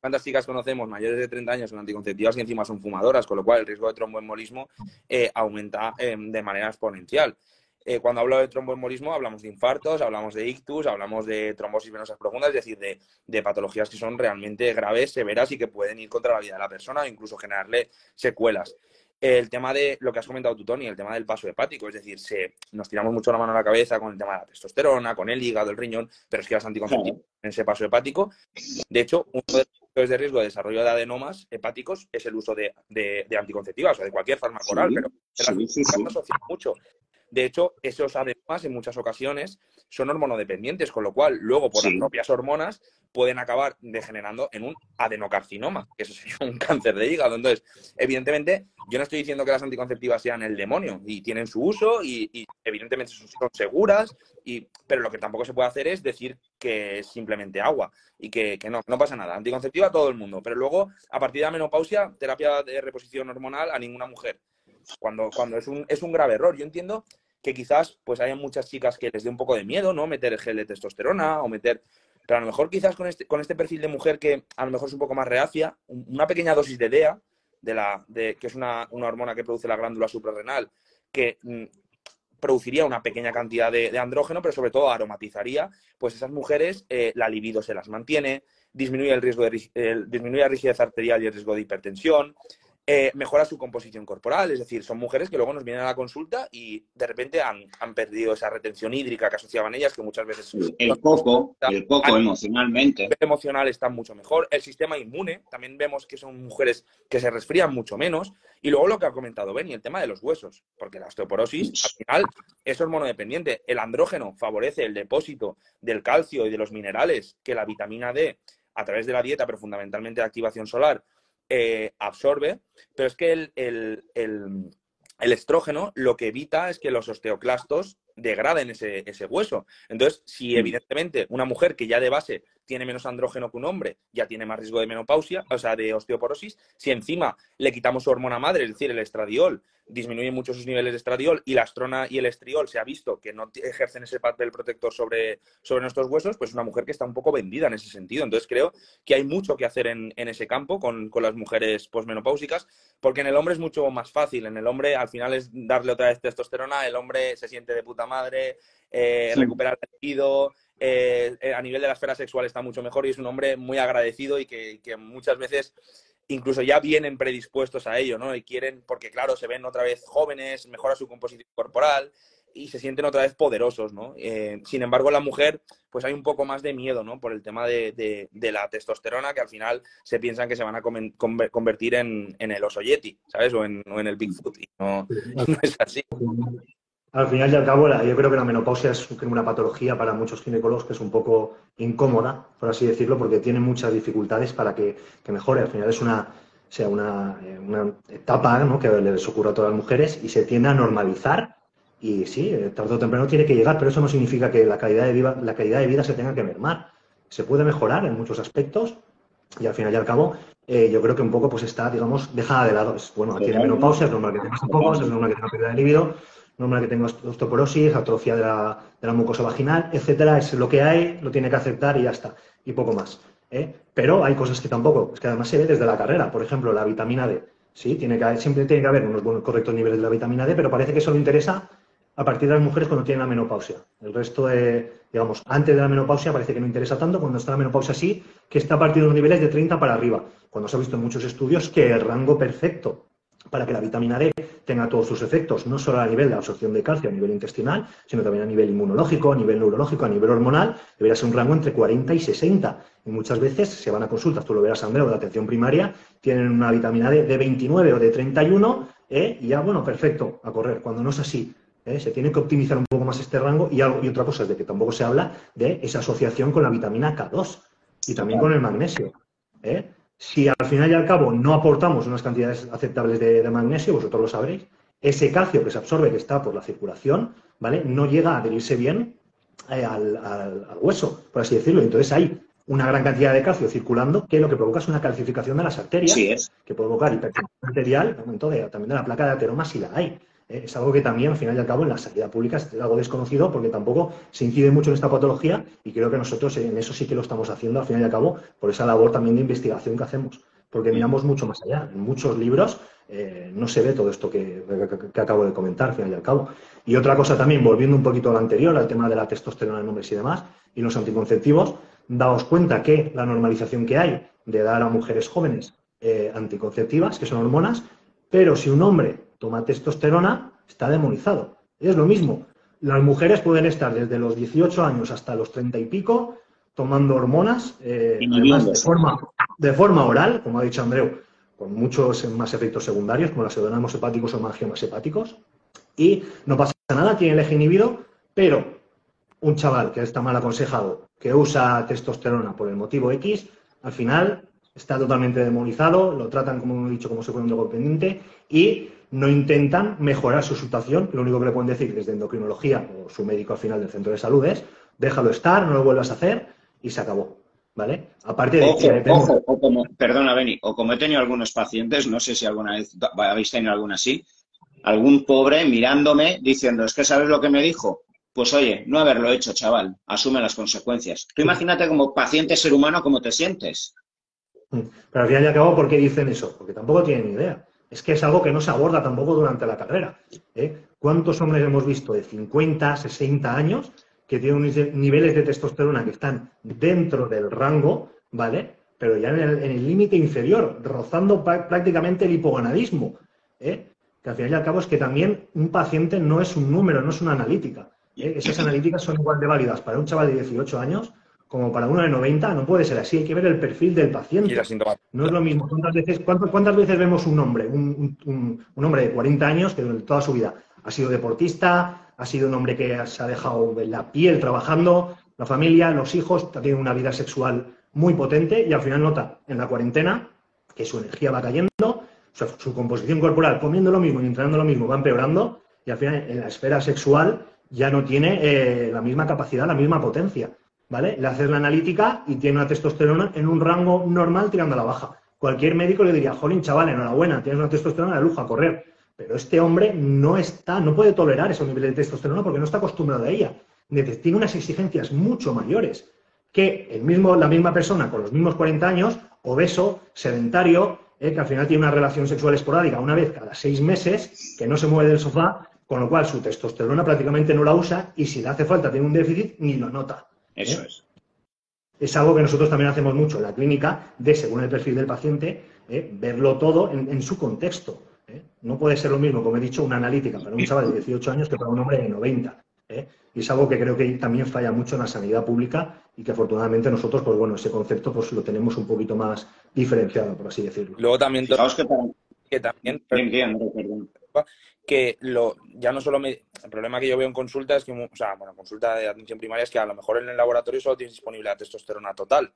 ¿Cuántas chicas conocemos mayores de 30 años con anticonceptivas y encima son fumadoras? Con lo cual el riesgo de tromboembolismo eh, aumenta eh, de manera exponencial. Eh, cuando hablo de tromboembolismo hablamos de infartos, hablamos de ictus, hablamos de trombosis venosas profundas, es decir, de, patologías que son realmente graves, severas y que pueden ir contra la vida de la persona o incluso generarle secuelas. El tema de lo que has comentado tú, Tony, el tema del paso hepático, es decir, se, nos tiramos mucho la mano a la cabeza con el tema de la testosterona, con el hígado, el riñón, pero es que las anticonceptivas en ese paso hepático. De hecho, uno de de riesgo de desarrollo de adenomas hepáticos es el uso de, anticonceptivas o de cualquier fármaco oral, pero mucho. De hecho, esos adenomas en muchas ocasiones son hormonodependientes, con lo cual luego por las propias hormonas pueden acabar degenerando en un adenocarcinoma, que eso sería un cáncer de hígado. Entonces, evidentemente, yo no estoy diciendo que las anticonceptivas sean el demonio y tienen su uso y, evidentemente son, seguras, y, pero lo que tampoco se puede hacer es decir que es simplemente agua y que, no, no pasa nada. Anticonceptiva a todo el mundo, pero luego, a partir de la menopausia, terapia de reposición hormonal a ninguna mujer. Cuando, cuando es, un, es un grave error. Yo entiendo que quizás pues haya muchas chicas que les dé un poco de miedo, ¿no? Meter gel de testosterona o meter pero a lo mejor quizás con este, con este perfil de mujer que a lo mejor es un poco más reacia, una pequeña dosis de DEA, de la, de, que es una, hormona que produce la glándula suprarrenal, que mm, produciría una pequeña cantidad de, andrógeno, pero sobre todo aromatizaría, pues esas mujeres eh, la libido se las mantiene, disminuye el riesgo de disminuye la rigidez arterial y el riesgo de hipertensión, eh, mejora su composición corporal. Es decir, son mujeres que luego nos vienen a la consulta y de repente han, perdido esa retención hídrica que asociaban ellas, que muchas veces... El poco, el emocionalmente. El emocional está mucho mejor. El sistema inmune, también vemos que son mujeres que se resfrían mucho menos. Y luego lo que ha comentado Benny, el tema de los huesos, porque la osteoporosis, al final, es hormonodependiente. El andrógeno favorece el depósito del calcio y de los minerales que la vitamina D, a través de la dieta, pero fundamentalmente de activación solar, eh, absorbe, pero es que el, estrógeno lo que evita es que los osteoclastos degraden ese, ese, hueso. Entonces, si mm. evidentemente una mujer que ya de base tiene menos andrógeno que un hombre, ya tiene más riesgo de menopausia, o sea, de osteoporosis, si encima le quitamos su hormona madre, es decir, el estradiol, disminuye mucho sus niveles de estradiol y la astrona y el estriol se ha visto que no ejercen ese papel protector sobre, sobre nuestros huesos, pues es una mujer que está un poco vendida en ese sentido. Entonces creo que hay mucho que hacer en, ese campo con, las mujeres posmenopáusicas, porque en el hombre es mucho más fácil. En el hombre al final es darle otra vez testosterona, el hombre se siente de puta madre, eh, recuperar el tejido, eh, a nivel de la esfera sexual está mucho mejor y es un hombre muy agradecido y que, que muchas veces incluso ya vienen predispuestos a ello, ¿no? Y quieren, porque claro, se ven otra vez jóvenes, mejora su composición corporal y se sienten otra vez poderosos, ¿no? Eh, sin embargo, la mujer, pues hay un poco más de miedo, ¿no? Por el tema de, la testosterona, que al final se piensan que se van a convertir en, el oso yeti, ¿sabes? O en, el Bigfoot, y no, no es así. Al final y al cabo, yo creo que la menopausia es una patología para muchos ginecólogos que es un poco incómoda, por así decirlo, porque tiene muchas dificultades para que, mejore. Al final es una, sea una, eh, etapa que les ocurre a todas las mujeres y se tiende a normalizar. Y sí, eh, tarde o temprano tiene que llegar, pero eso no significa que la calidad de vida, la calidad de vida se tenga que mermar. Se puede mejorar en muchos aspectos y al final y al cabo eh, yo creo que un poco pues está, digamos, dejada de lado. Es, bueno, tiene menopausia, es normal que tenga poco, es normal que tenga pérdida de libido, normal que tenga osteoporosis, atrofia de la, de la, mucosa vaginal, etcétera, es lo que hay, lo tiene que aceptar y ya está, y poco más. ¿eh? Pero hay cosas que tampoco, es que además se ve desde la carrera, por ejemplo, la vitamina D. Sí, tiene que, siempre tiene que haber unos buenos, correctos niveles de la vitamina D, pero parece que solo interesa a partir de las mujeres cuando tienen la menopausia. El resto de, digamos, antes de la menopausia parece que no interesa tanto, cuando está la menopausia sí, que está a partir de los niveles de 30 para arriba, cuando se ha visto en muchos estudios que el rango perfecto para que la vitamina D tenga todos sus efectos, no solo a nivel de absorción de calcio a nivel intestinal, sino también a nivel inmunológico, a nivel neurológico, a nivel hormonal, debería ser un rango entre 40 y 60. Y muchas veces se van a consultas, tú lo verás, Andrea, de atención primaria, tienen una vitamina D de 29 o de 31, ¿eh? y ya, bueno, perfecto, a correr. Cuando no es así, ¿eh? se tiene que optimizar un poco más este rango. Y, y otra cosa es de que tampoco se habla de esa asociación con la vitamina K2 y también con el magnesio. ¿eh? Si al final y al cabo no aportamos unas cantidades aceptables de, magnesio, vosotros lo sabréis, ese calcio que se absorbe, que está por la circulación, ¿vale? No llega a adherirse bien eh, al, hueso, por así decirlo. Entonces hay una gran cantidad de calcio circulando que lo que provoca es una calcificación de las arterias, que puede provocar hipertensión arterial, también de la placa de ateroma si la hay. ¿Eh? es algo que también, al final y al cabo, en la sanidad pública es algo desconocido porque tampoco se incide mucho en esta patología y creo que nosotros en eso sí que lo estamos haciendo, al final y al cabo, por esa labor también de investigación que hacemos. Porque miramos mucho más allá. En muchos libros eh, no se ve todo esto que, acabo de comentar, al final y al cabo. Y otra cosa también, volviendo un poquito a lo anterior, al tema de la testosterona en hombres y demás, y los anticonceptivos, daos cuenta que la normalización que hay de dar a mujeres jóvenes eh, anticonceptivas, que son hormonas, pero si un hombre toma testosterona, está demonizado. Es lo mismo. Las mujeres pueden estar desde los 18 años hasta los 30 y pico tomando hormonas, eh, de forma, de forma oral, como ha dicho Andreu, con muchos más efectos secundarios, como las pseudonamos hepáticos o mangiomas hepáticos, y no pasa nada, tiene el eje inhibido, pero un chaval que está mal aconsejado, que usa testosterona por el motivo X, al final está totalmente demonizado, lo tratan, como he dicho, como si fuera un drogo pendiente y no intentan mejorar su situación. Lo único que le pueden decir desde endocrinología o su médico al final del centro de salud es déjalo estar, no lo vuelvas a hacer y se acabó. ¿Vale? Aparte de ojo, o como, perdona, Beni, o como he tenido algunos pacientes, no sé si alguna vez habéis tenido alguna así, algún pobre mirándome diciendo, es que sabes lo que me dijo. Pues oye, no haberlo hecho, chaval, asume las consecuencias. Tú imagínate como paciente ser humano cómo te sientes. Pero al final y al cabo, ¿por qué dicen eso? Porque tampoco tienen idea. Es que es algo que no se aborda tampoco durante la carrera. ¿eh? ¿Cuántos hombres hemos visto de 50, 60 años que tienen niveles de testosterona que están dentro del rango, ¿vale? pero ya en el límite inferior, rozando prácticamente el hipogonadismo. ¿eh? Que al final y al cabo es que también un paciente no es un número, no es una analítica. ¿eh? Esas analíticas son igual de válidas para un chaval de 18 años como para uno de 90, no puede ser así, hay que ver el perfil del paciente. No es lo mismo. ¿Cuántas veces, cuántas, veces vemos un hombre, un, hombre de 40 años que durante toda su vida ha sido deportista, ha sido un hombre que se ha dejado la piel trabajando, la familia, los hijos, tiene una vida sexual muy potente y al final nota en la cuarentena que su energía va cayendo, su, composición corporal comiendo lo mismo y entrenando lo mismo va empeorando y al final en la esfera sexual ya no tiene eh, la misma capacidad, la misma potencia. ¿Vale? Le haces la analítica y tiene una testosterona en un rango normal tirando a la baja. Cualquier médico le diría, jolín, chaval, enhorabuena, tienes una testosterona de lujo a correr. Pero este hombre no está, no puede tolerar ese nivel de testosterona porque no está acostumbrado a ella. Tiene unas exigencias mucho mayores que el mismo, la misma persona con los mismos 40 años, obeso, sedentario, eh, que al final tiene una relación sexual esporádica una vez cada seis meses, que no se mueve del sofá, con lo cual su testosterona prácticamente no la usa y si le hace falta tiene un déficit, ni lo nota. Eso ¿Eh? es. Es algo que nosotros también hacemos mucho en la clínica, de según el perfil del paciente, ¿eh? verlo todo en, su contexto. ¿eh? No puede ser lo mismo, como he dicho, una analítica para un chaval de 18 años que para un hombre de 90. Y es algo que creo que también falla mucho en la sanidad pública y que afortunadamente nosotros, pues bueno, ese concepto pues lo tenemos un poquito más diferenciado, por así decirlo. Luego también... que, también que lo, ya no solo el problema que yo veo en consulta es que, o sea, bueno, consulta de atención primaria es que a lo mejor en el laboratorio solo tienes disponible la testosterona total,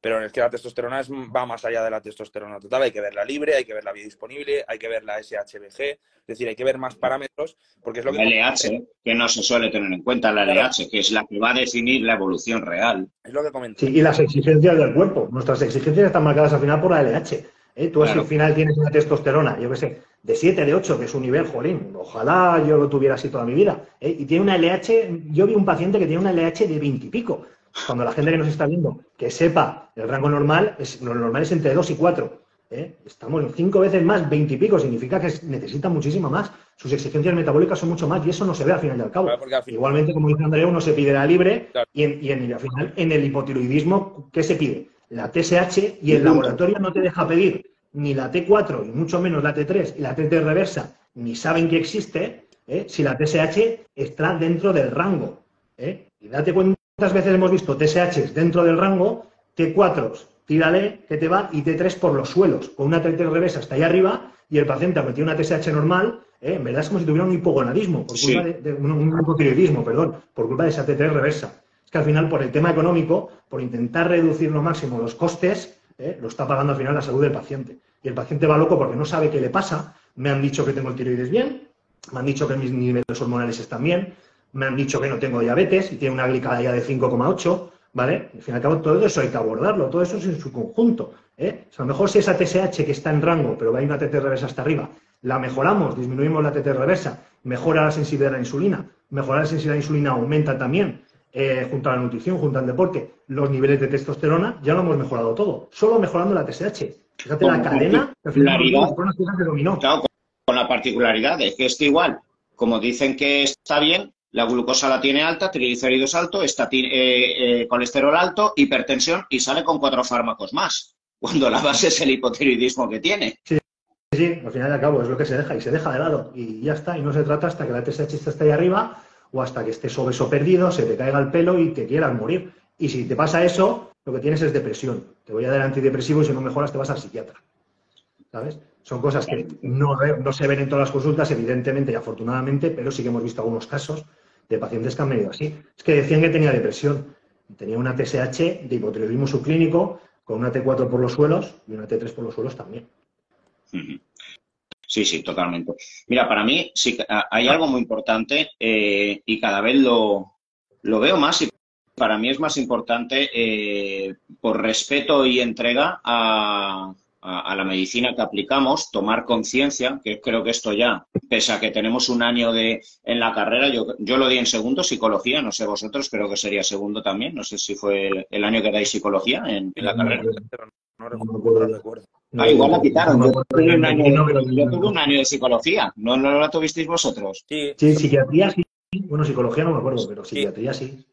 pero es que la testosterona es, va más allá de la testosterona total, hay que verla libre, hay que verla biodisponible, hay que ver la SHBG, es decir, hay que ver más parámetros, porque es lo que... La LH, que no se suele tener en cuenta, la LH, que es la que va a definir la evolución real. Es lo que comenté. Sí, y las exigencias del cuerpo, nuestras exigencias están marcadas al final por la LH. ¿eh? Tú al final tienes una testosterona, yo qué sé, de 7, de 8, que es un nivel, jolín, ojalá yo lo tuviera así toda mi vida. ¿eh? Y tiene una LH, yo vi un paciente que tiene una LH de 20 y pico. Cuando la gente que nos está viendo que sepa el rango normal, es, lo normal es entre 2 y 4. ¿eh? Estamos en 5 veces más, 20 y pico, significa que necesita muchísimo más. Sus exigencias metabólicas son mucho más y eso no se ve al final y al cabo. Igualmente, como dice Andrea, uno se pide la libre y, en, al final en el hipotiroidismo, ¿qué se pide? La TSH y el laboratorio no te deja pedir ni la T4 y mucho menos la T3 y la T3 reversa ni saben que existe ¿eh? si la TSH está dentro del rango. ¿eh? Y date cuenta cuántas veces hemos visto TSH dentro del rango, T4 tírale que te va y T3 por los suelos, con una T3 reversa hasta ahí arriba y el paciente, aunque tiene una TSH normal, ¿eh? en verdad es como si tuviera un hipogonadismo, por culpa de, un, un hipotiroidismo, perdón, por culpa de esa T3 reversa. Es que al final, por el tema económico, por intentar reducir lo máximo los costes, ¿eh? lo está pagando al final la salud del paciente. Y el paciente va loco porque no sabe qué le pasa. Me han dicho que tengo el tiroides bien, me han dicho que mis niveles hormonales están bien, me han dicho que no tengo diabetes y tiene una glicemia de 5,8, ¿vale? Al fin y al cabo, todo eso hay que abordarlo, todo eso es en su conjunto. ¿eh? a lo mejor si esa TSH que está en rango, pero hay una TT reversa hasta arriba, la mejoramos, disminuimos la TT reversa, mejora la sensibilidad a la insulina, mejora la sensibilidad a la insulina aumenta también, eh, junto a la nutrición, junto al deporte, los niveles de testosterona, ya lo hemos mejorado todo, solo mejorando la TSH. Fíjate la cadena, con la particularidad de que es que igual, como dicen que está bien, la glucosa la tiene alta, triglicéridos alto, está, eh, eh, colesterol alto, hipertensión y sale con cuatro fármacos más, cuando la base es el hipotiroidismo que tiene. Sí, sí, al final y al cabo es lo que se deja y se deja de lado y ya está, y no se trata hasta que la TSH esté ahí arriba o hasta que estés obeso perdido, se te caiga el pelo y te quieras morir. Y si te pasa eso, lo que tienes es depresión. Te voy a dar antidepresivo y si no mejoras te vas al psiquiatra. ¿Sabes? Son cosas que no, no se ven en todas las consultas, evidentemente y afortunadamente, pero sí que hemos visto algunos casos de pacientes que han venido así. Es que decían que tenía depresión. Tenía una TSH de hipotiroidismo subclínico con una T4 por los suelos y una T3 por los suelos también. Sí, sí, totalmente. Mira, para mí sí hay algo muy importante eh, y cada vez lo, lo, veo más y para mí es más importante eh, por respeto y entrega a, a, la medicina que aplicamos, tomar conciencia, que creo que esto ya, pese a que tenemos un año de, en la carrera, yo, yo lo di en segundo, psicología, no sé vosotros, creo que sería segundo también, no sé si fue el, año que dais psicología en, la carrera. No, recuerdo, Ah, igual la quitaron. Yo tuve, un año, de psicología. ¿No, ¿No lo tuvisteis vosotros? Sí, sí psiquiatría sí. Bueno, psicología no me acuerdo, pero psiquiatría sí.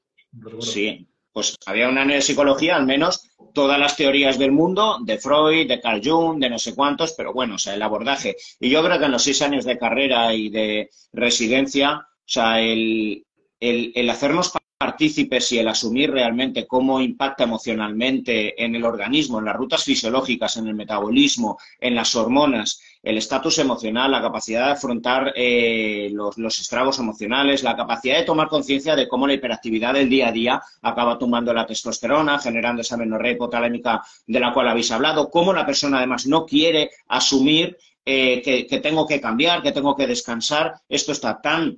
Sí. pues había un año de psicología, al menos todas las teorías del mundo, de Freud, de Carl Jung, de no sé cuántos, pero bueno, o sea, el abordaje. Y yo creo que en los seis años de carrera y de residencia, o sea, el, el, el hacernos partícipes y el asumir realmente cómo impacta emocionalmente en el organismo, en las rutas fisiológicas, en el metabolismo, en las hormonas, el estatus emocional, la capacidad de afrontar eh, los, estragos emocionales, la capacidad de tomar conciencia de cómo la hiperactividad del día a día acaba tumbando la testosterona, generando esa menorrea hipotalámica de la cual habéis hablado, cómo la persona además no quiere asumir eh, que, que tengo que cambiar, que tengo que descansar. Esto está tan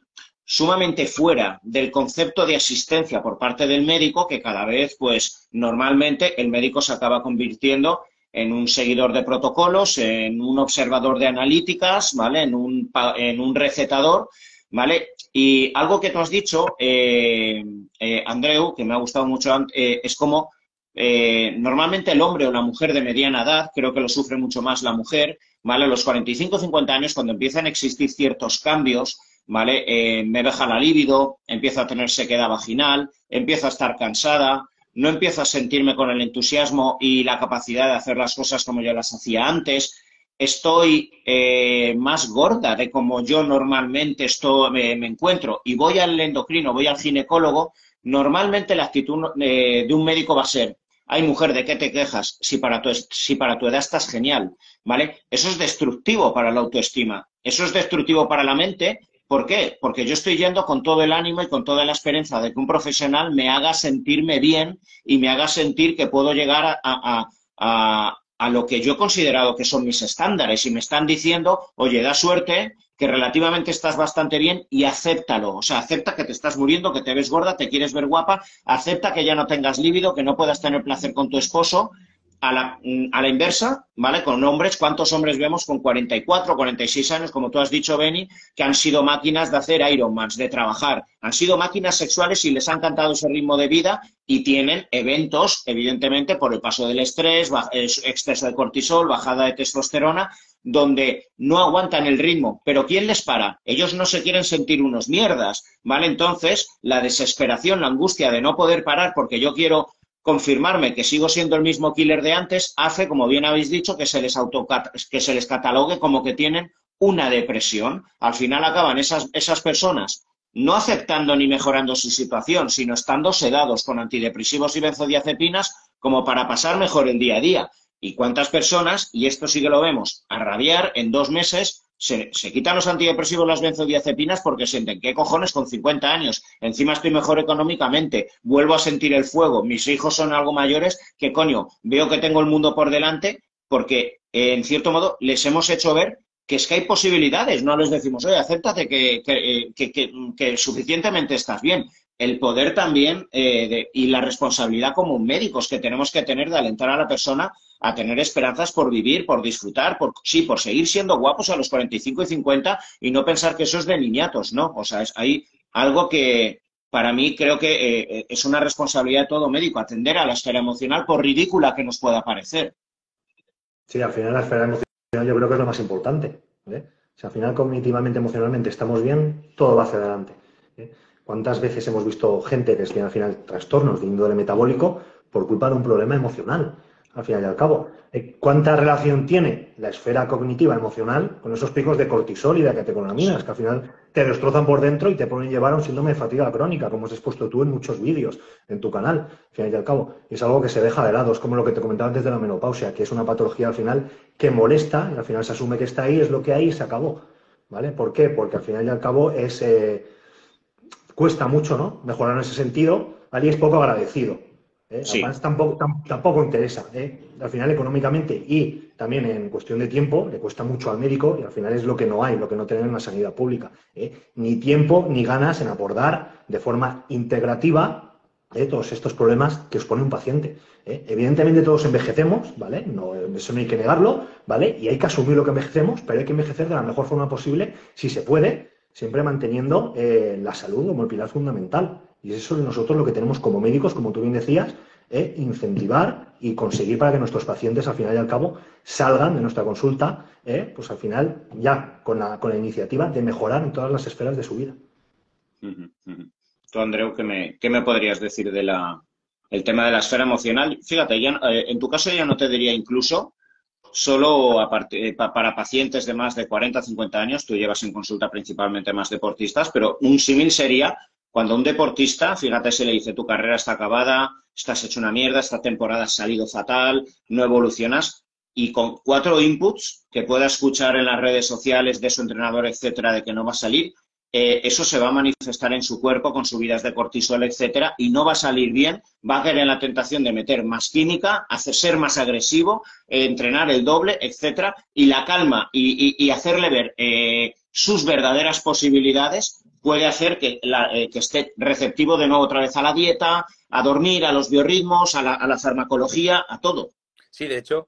sumamente fuera del concepto de asistencia por parte del médico que cada vez, pues, normalmente el médico se acaba convirtiendo en un seguidor de protocolos, en un observador de analíticas, ¿vale? En un, en un recetador, ¿vale? Y algo que tú has dicho, eh, eh, Andreu, que me ha gustado mucho, eh, es como normalmente el hombre o la mujer de mediana edad, creo que lo sufre mucho más la mujer, ¿vale? A los 45 o 50 años, cuando empiezan a existir ciertos cambios, ¿vale? me baja la libido, empiezo a tener sequedad vaginal, empiezo a estar cansada, no empiezo a sentirme con el entusiasmo y la capacidad de hacer las cosas como yo las hacía antes, estoy eh, más gorda de como yo normalmente estoy, me, encuentro y voy al endocrino, voy al ginecólogo, normalmente la actitud eh, de un médico va a ser, ay mujer, ¿de qué te quejas? Si para, tu, si para tu edad estás genial, ¿vale? Eso es destructivo para la autoestima, eso es destructivo para la mente ¿Por qué? Porque yo estoy yendo con todo el ánimo y con toda la esperanza de que un profesional me haga sentirme bien y me haga sentir que puedo llegar a, lo que yo he considerado que son mis estándares. Y me están diciendo, oye, da suerte, que relativamente estás bastante bien y acéptalo. O sea, acepta que te estás muriendo, que te ves gorda, te quieres ver guapa, acepta que ya no tengas líbido, que no puedas tener placer con tu esposo a la, mm, a la, inversa, ¿vale? Con hombres, ¿cuántos hombres vemos con 44, 46 años, como tú has dicho, Benny, que han sido máquinas de hacer Ironmans, de trabajar? Han sido máquinas sexuales y les ha encantado ese ritmo de vida y tienen eventos, evidentemente, por el paso del estrés, exceso de cortisol, bajada de testosterona, donde no aguantan el ritmo. Pero ¿quién les para? Ellos no se quieren sentir unos mierdas, ¿vale? Entonces, la desesperación, la angustia de no poder parar porque yo quiero confirmarme que sigo siendo el mismo killer de antes, hace, como bien habéis dicho, que se les, que se les catalogue como que tienen una depresión. Al final acaban esas, esas personas no aceptando ni mejorando su situación, sino estando sedados con antidepresivos y benzodiazepinas como para pasar mejor el día a día. ¿Y cuántas personas, y esto sí que lo vemos, a rabiar en dos meses se, quitan los antidepresivos, las benzodiazepinas, porque sienten, ¿qué cojones con 50 años? Encima estoy mejor económicamente, vuelvo a sentir el fuego, mis hijos son algo mayores, que coño, veo que tengo el mundo por delante, porque eh, en cierto modo les hemos hecho ver que es que hay posibilidades, no les decimos, oye, acéptate que, que, que, que suficientemente estás bien. El poder también eh, y la responsabilidad como médicos que tenemos que tener de alentar a la persona a tener esperanzas por vivir, por disfrutar, por sí, por seguir siendo guapos a los 45 y 50 y no pensar que eso es de niñatos, ¿no? O sea, es, hay algo que para mí creo que eh, es una responsabilidad de todo médico, atender a la esfera emocional por ridícula que nos pueda parecer. Sí, al final la esfera emocional yo creo que es lo más importante. ¿eh? Si al final cognitivamente, emocionalmente estamos bien, todo va hacia adelante. ¿Cuántas veces hemos visto gente que tiene al final trastornos de índole metabólico por culpa de un problema emocional? al final y al cabo. Eh, ¿Cuánta relación tiene la esfera cognitiva emocional con esos picos de cortisol y de catecolaminas que al final te destrozan por dentro y te pueden llevar a un síndrome de fatiga crónica, como has expuesto tú en muchos vídeos en tu canal, al final y al cabo? es algo que se deja de lado, es como lo que te comentaba antes de la menopausia, que es una patología al final que molesta y al final se asume que está ahí, es lo que hay y se acabó. ¿Vale? ¿Por qué? Porque al final y al cabo es... Eh, cuesta mucho, ¿no? Mejorar en ese sentido, alguien es poco agradecido. ¿eh? tampoco, tampoco interesa. ¿eh? Al final, económicamente y también en cuestión de tiempo, le cuesta mucho al médico y al final es lo que no hay, lo que no tenemos en la sanidad pública. ¿eh? Ni tiempo ni ganas en abordar de forma integrativa todos estos problemas que os pone un paciente. Evidentemente todos envejecemos, ¿vale? No, eso no hay que negarlo, ¿vale? Y hay que asumir lo que envejecemos, pero hay que envejecer de la mejor forma posible, si se puede, siempre manteniendo la salud como el pilar fundamental. Y eso es nosotros lo que tenemos como médicos, como tú bien decías, eh, incentivar y conseguir para que nuestros pacientes, al final y al cabo, salgan de nuestra consulta, eh, pues al final ya con la, con la iniciativa de mejorar en todas las esferas de su vida. Tú, Andreu, ¿qué me, ¿qué me podrías decir de la, el tema de la esfera emocional. Fíjate, ya, eh, en tu caso ya no te diría incluso solo aparte, para pacientes de más de 40, 50 años, tú llevas en consulta principalmente más deportistas, pero un símil sería cuando un deportista, fíjate, se le dice tu carrera está acabada, estás hecho una mierda, esta temporada has salido fatal, no evolucionas, y con cuatro inputs que pueda escuchar en las redes sociales de su entrenador, etcétera, de que no va a salir, eh, eso se va a manifestar en su cuerpo con subidas de cortisol, etcétera, y no va a salir bien, va a caer en la tentación de meter más química, hacer ser más agresivo, eh, entrenar el doble, etcétera, y la calma y, hacerle ver eh, sus verdaderas posibilidades puede hacer que, esté receptivo de nuevo otra vez a la dieta, a dormir, a los biorritmos, a la, farmacología, a todo. Sí, de hecho,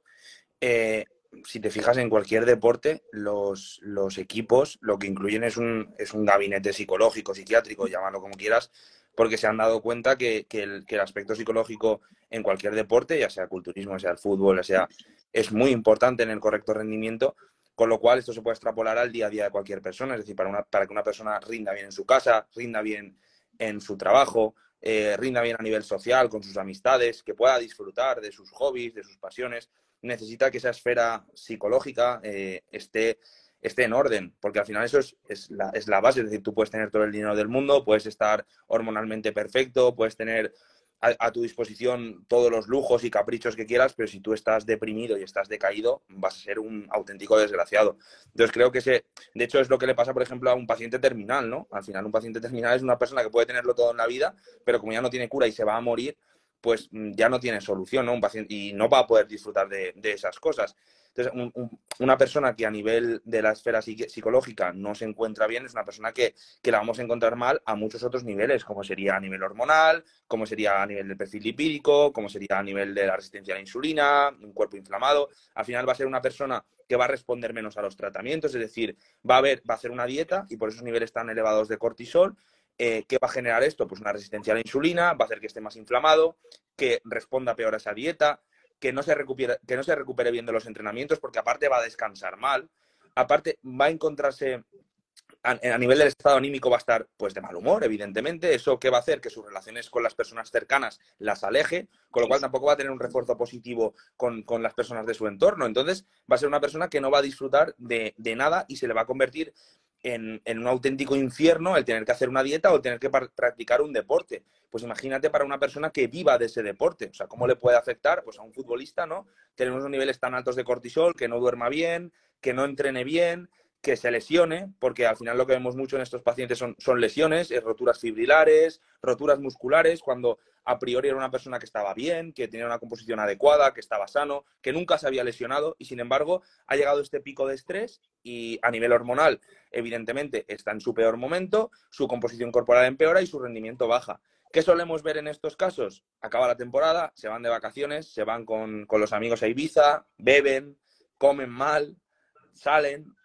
si te fijas en cualquier deporte, los, equipos lo que incluyen es un, es un gabinete psicológico, psiquiátrico, llámalo como quieras, porque se han dado cuenta que, el, aspecto psicológico en cualquier deporte, ya sea culturismo, sea el fútbol, sea, es muy importante en el correcto rendimiento, con lo cual esto se puede extrapolar al día a día de cualquier persona, es decir, para, para que una persona rinda bien en su casa, rinda bien en su trabajo, eh, rinda bien a nivel social, con sus amistades, que pueda disfrutar de sus hobbies, de sus pasiones necesita que esa esfera psicológica eh, esté, esté en orden, porque al final eso es, es, la, es la base, es decir, tú puedes tener todo el dinero del mundo, puedes estar hormonalmente perfecto, puedes tener a, tu disposición todos los lujos y caprichos que quieras, pero si tú estás deprimido y estás decaído, vas a ser un auténtico desgraciado. Entonces creo que ese, de hecho, es lo que le pasa, por ejemplo, a un paciente terminal, ¿no? Al final, un paciente terminal es una persona que puede tenerlo todo en la vida, pero como ya no tiene cura y se va a morir, pues mm, ya no tiene solución, ¿no? Un paciente y no va a poder disfrutar de, esas cosas. Entonces, una persona que a nivel de la esfera psicológica no se encuentra bien es una persona que, la vamos a encontrar mal a muchos otros niveles, como sería a nivel hormonal, como sería a nivel del perfil lipídico, como sería a nivel de la resistencia a la insulina, un cuerpo inflamado. Al final va a ser una persona que va a responder menos a los tratamientos, es decir, va a, ver, va a hacer una dieta y por esos niveles tan elevados de cortisol eh, ¿Qué va a generar esto? Pues una resistencia a la insulina, va a hacer que esté más inflamado, que responda peor a esa dieta, que no se recupere, que no se recupere bien de los entrenamientos, porque aparte va a descansar mal, aparte va a encontrarse a, nivel del estado anímico va a estar pues de mal humor, evidentemente. Eso qué va a hacer que sus relaciones con las personas cercanas las aleje, con lo cual tampoco va a tener un refuerzo positivo con, las personas de su entorno. Entonces va a ser una persona que no va a disfrutar de, de nada y se le va a convertir en, un auténtico infierno el tener que hacer una dieta o tener que practicar un deporte. Pues imagínate para una persona que viva de ese deporte. O sea, ¿cómo le puede afectar pues, a un futbolista, ¿no? Tener unos niveles tan altos de cortisol, que no duerma bien, que no entrene bien, que se lesione, porque al final lo que vemos mucho en estos pacientes son, son lesiones, eh, roturas fibrilares, roturas musculares, cuando a priori era una persona que estaba bien, que tenía una composición adecuada, que estaba sano, que nunca se había lesionado y sin embargo ha llegado este pico de estrés y a nivel hormonal, evidentemente, está en su peor momento, su composición corporal empeora y su rendimiento baja. ¿Qué solemos ver en estos casos? Acaba la temporada, se van de vacaciones, se van con, con los amigos a Ibiza, beben, comen mal, salen,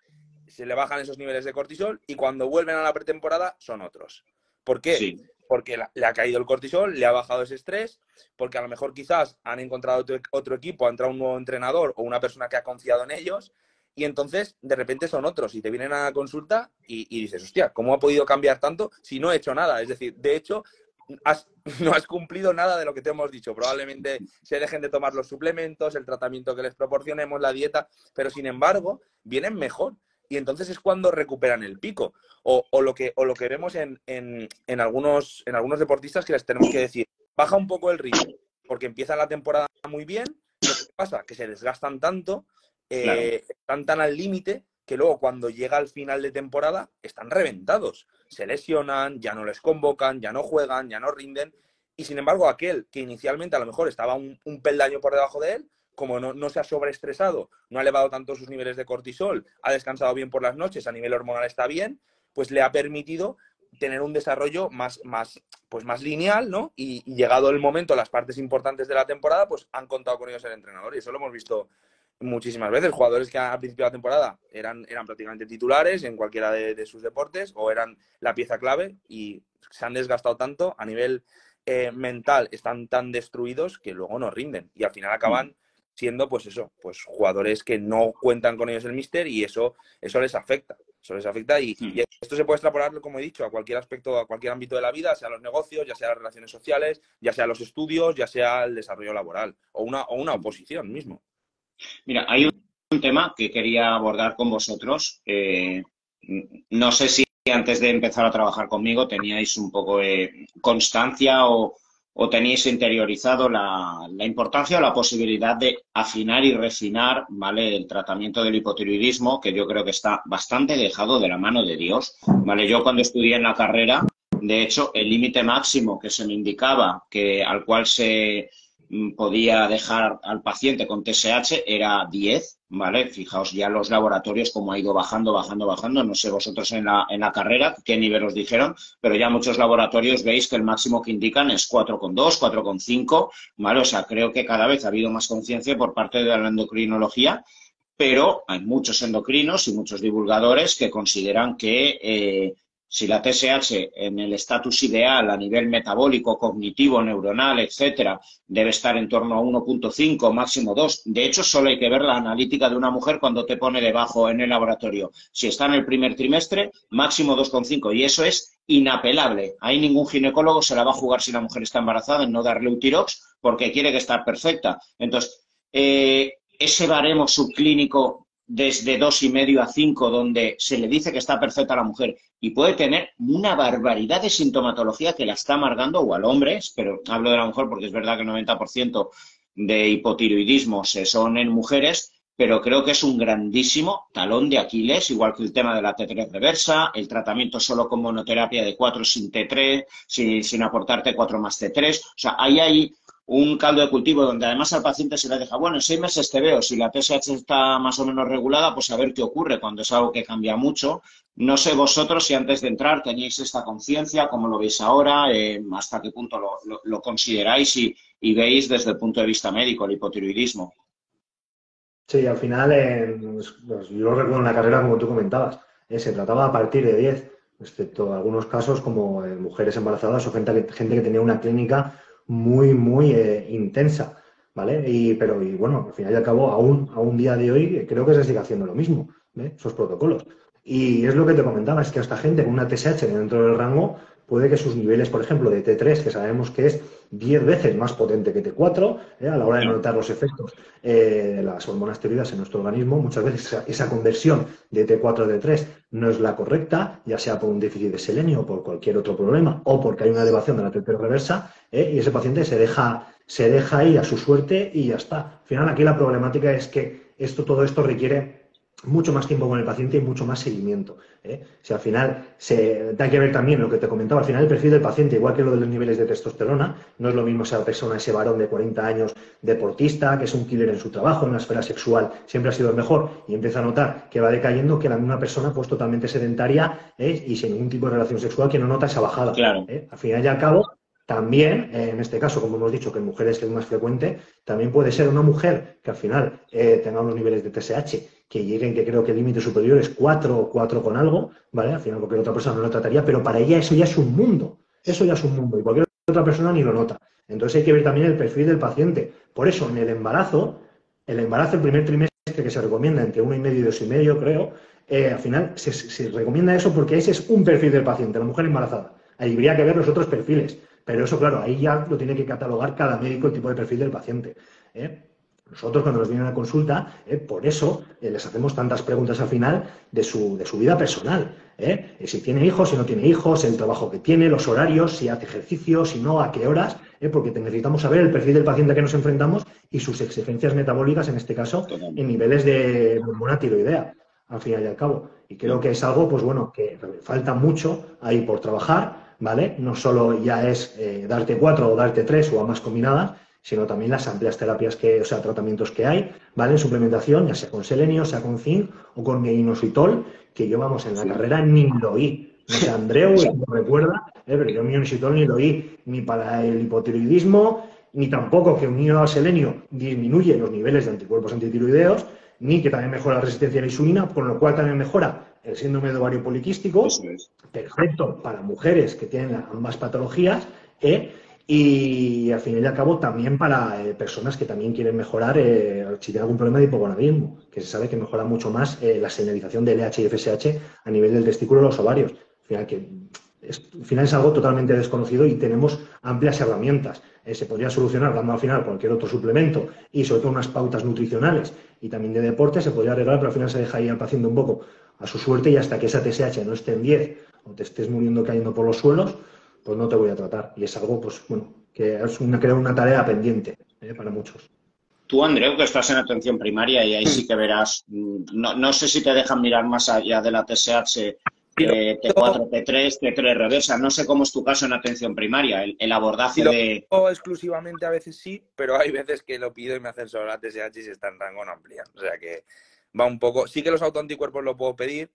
se le bajan esos niveles de cortisol y cuando vuelven a la pretemporada son otros. ¿Por qué? Porque le ha caído el cortisol, le ha bajado ese estrés, porque a lo mejor quizás han encontrado otro, equipo, ha entrado un nuevo entrenador o una persona que ha confiado en ellos y entonces de repente son otros y te vienen a la consulta y, dices, hostia, ¿cómo ha podido cambiar tanto si no he hecho nada? Es decir, de hecho, no has cumplido nada de lo que te hemos dicho. Probablemente se dejen de tomar los suplementos, el tratamiento que les proporcionemos, la dieta, pero sin embargo, vienen mejor y entonces es cuando recuperan el pico. O, lo, que, o lo que vemos en, algunos, en algunos deportistas que les tenemos que decir, baja un poco el ritmo, porque empieza la temporada muy bien, ¿qué pasa? Que se desgastan tanto, eh, están tan al límite, que luego cuando llega al final de temporada están reventados. Se lesionan, ya no les convocan, ya no juegan, ya no rinden. Y sin embargo, aquel que inicialmente a lo mejor estaba un, un peldaño por debajo de él, como no, se ha sobreestresado, no ha elevado tanto sus niveles de cortisol, ha descansado bien por las noches, a nivel hormonal está bien, pues le ha permitido tener un desarrollo más, más, pues más lineal, ¿no? Y, llegado el momento, las partes importantes de la temporada, pues han contado con ellos el entrenador. Y eso lo hemos visto muchísimas veces. Jugadores que al principio de la temporada eran, eran prácticamente titulares en cualquiera de, sus deportes o eran la pieza clave y se han desgastado tanto a nivel eh, mental, están tan destruidos que luego no rinden y al final acaban siendo pues eso, pues jugadores que no cuentan con ellos el mister y eso, eso les afecta. Eso les afecta y, Hmm. y esto se puede extrapolar, como he dicho, a cualquier aspecto, a cualquier ámbito de la vida, sea los negocios, ya sea las relaciones sociales, ya sea los estudios, ya sea el desarrollo laboral o una, o una oposición mismo. Mira, hay un, un tema que quería abordar con vosotros. Eh, no sé si antes de empezar a trabajar conmigo teníais un poco de constancia o, o teníais interiorizado la, la importancia o la posibilidad de afinar y refinar, ¿vale? El tratamiento del hipotiroidismo, que yo creo que está bastante dejado de la mano de Dios, ¿vale? Yo cuando estudié en la carrera, de hecho, el límite máximo que se me indicaba, que al cual se podía dejar al paciente con TSH era 10, ¿vale? Fijaos ya los laboratorios cómo ha ido bajando, bajando, bajando. No sé vosotros en la, en la carrera qué nivel os dijeron, pero ya muchos laboratorios veis que el máximo que indican es 4,2, 4,5, ¿vale? O sea, creo que cada vez ha habido más conciencia por parte de la endocrinología, pero hay muchos endocrinos y muchos divulgadores que consideran que eh, si la TSH en el estatus ideal a nivel metabólico, cognitivo, neuronal, etcétera, debe estar en torno a 1.5, máximo 2. De hecho, solo hay que ver la analítica de una mujer cuando te pone debajo en el laboratorio. Si está en el primer trimestre, máximo 2,5. Y eso es inapelable. Ahí ningún ginecólogo se la va a jugar si la mujer está embarazada en no darle un tirox porque quiere que esté perfecta. Entonces, eh, ese baremo subclínico desde dos y medio a cinco, donde se le dice que está perfecta la mujer y puede tener una barbaridad de sintomatología que la está amargando, o al hombre, pero hablo de la mujer porque es verdad que el 90% de hipotiroidismo se son en mujeres, pero creo que es un grandísimo talón de Aquiles, igual que el tema de la T3 reversa, el tratamiento solo con monoterapia de 4 sin T3, sin, sin aportar T4 más T3. O sea, ahí hay un caldo de cultivo donde además al paciente se le deja, bueno, en seis meses te veo, si la TSH está más o menos regulada, pues a ver qué ocurre cuando es algo que cambia mucho. No sé vosotros si antes de entrar teníais esta conciencia, cómo lo veis ahora, eh, hasta qué punto lo, lo, consideráis y, y, veis desde el punto de vista médico el hipotiroidismo. Sí, al final, eh, pues yo lo recuerdo en la carrera, como tú comentabas, eh, se trataba a partir de 10, excepto algunos casos como eh, mujeres embarazadas o gente, gente que tenía una clínica muy, muy eh, intensa, ¿vale? Y, pero, y bueno, al final y al cabo, aún a un día de hoy, creo que se sigue haciendo lo mismo, ¿eh? esos protocolos. Y es lo que te comentaba, es que esta gente con una TSH dentro del rango puede que sus niveles, por ejemplo, de T3, que sabemos que es 10 veces más potente que T4, ¿eh? a la hora de notar los efectos eh, de las hormonas tiroides en nuestro organismo, muchas veces esa, esa, conversión de T4 a T3 no es la correcta, ya sea por un déficit de selenio o por cualquier otro problema, o porque hay una elevación de la T3 reversa, ¿eh? y ese paciente se deja, se deja ir a su suerte y ya está. Al final, aquí la problemática es que esto, todo esto requiere mucho más tiempo con el paciente y mucho más seguimiento. ¿eh? Si al final se da que ver también lo que te comentaba, al final el perfil del paciente, igual que lo de los niveles de testosterona, no es lo mismo esa persona, ese varón de 40 años deportista, que es un killer en su trabajo, en la esfera sexual siempre ha sido el mejor y empieza a notar que va decayendo que la misma persona pues totalmente sedentaria ¿eh? y sin ningún tipo de relación sexual que no nota esa bajada. Claro. ¿eh? Al final y al cabo, también, en este caso, como hemos dicho, que en mujeres es más frecuente, también puede ser una mujer que al final eh, tenga unos niveles de TSH que lleguen, que creo que el límite superior es 4 o 4 con algo, ¿vale? Al final cualquier otra persona no lo trataría, pero para ella eso ya es un mundo, eso ya es un mundo y cualquier otra persona ni lo nota. Entonces hay que ver también el perfil del paciente. Por eso, en el embarazo, el embarazo, el primer trimestre que se recomienda entre uno y medio y dos y medio, creo, eh, al final se, se recomienda eso porque ese es un perfil del paciente, la mujer embarazada. Ahí habría que ver los otros perfiles. Pero eso, claro, ahí ya lo tiene que catalogar cada médico el tipo de perfil del paciente. ¿eh? Nosotros, cuando nos vienen a consulta, ¿eh? por eso eh, les hacemos tantas preguntas al final de su, de su vida personal. ¿eh? Si tiene hijos, si no tiene hijos, el trabajo que tiene, los horarios, si hace ejercicio, si no, a qué horas, porque necesitamos saber el perfil del paciente a que nos enfrentamos y sus exigencias metabólicas, en este caso, en niveles de hormona tiroidea, al final y al cabo. Y creo que es algo, pues bueno, que falta mucho ahí por trabajar ¿vale? No solo ya es eh, darte cuatro o darte tres o ambas combinadas, sino también las amplias terapias que, o sea, tratamientos que hay, ¿vale? En suplementación, ya sea con selenio, sea con zinc o con inositol, que yo, vamos, en la sí. carrera ni lo oí. No sé, Andreu, si me recuerda, ¿eh? pero yo mi inositol ni lo oí, ni para el hipotiroidismo, ni tampoco que unido al selenio disminuye los niveles de anticuerpos antitiroideos, ni que también mejora la resistencia a la insulina, con lo cual también mejora el síndrome de ovario poliquístico, es. perfecto para mujeres que tienen ambas patologías, ¿eh? Y al fin y al cabo también para eh, personas que también quieren mejorar eh, si tienen algún problema de hipogonadismo, que se sabe que mejora mucho más eh, la señalización de LH y FSH a nivel del testículo de los ovarios. Al final, que es, al final es algo totalmente desconocido y tenemos amplias herramientas. se podría solucionar dando al final cualquier otro suplemento y sobre todo unas pautas nutricionales y también de deporte se podría arreglar, pero al final se deja ahí al paciente un poco a su suerte y hasta que esa TSH no esté en 10 o te estés muriendo cayendo por los suelos, pues no te voy a tratar. Y es algo, pues bueno, que es una, creo una tarea pendiente ¿eh? para muchos. Tú, Andreu, que estás en atención primaria y ahí sí que verás, mm, no, no sé si te dejan mirar más allá de la TSH, eh, T4, T3, T3 reversa. No sé cómo es tu caso en atención primaria, el, abordaje de. exclusivamente a veces sí, pero hay veces que lo pido y me hacen solo la TSH y se está en rango no amplía. O sea que va un poco. Sí que los autoanticuerpos lo puedo pedir,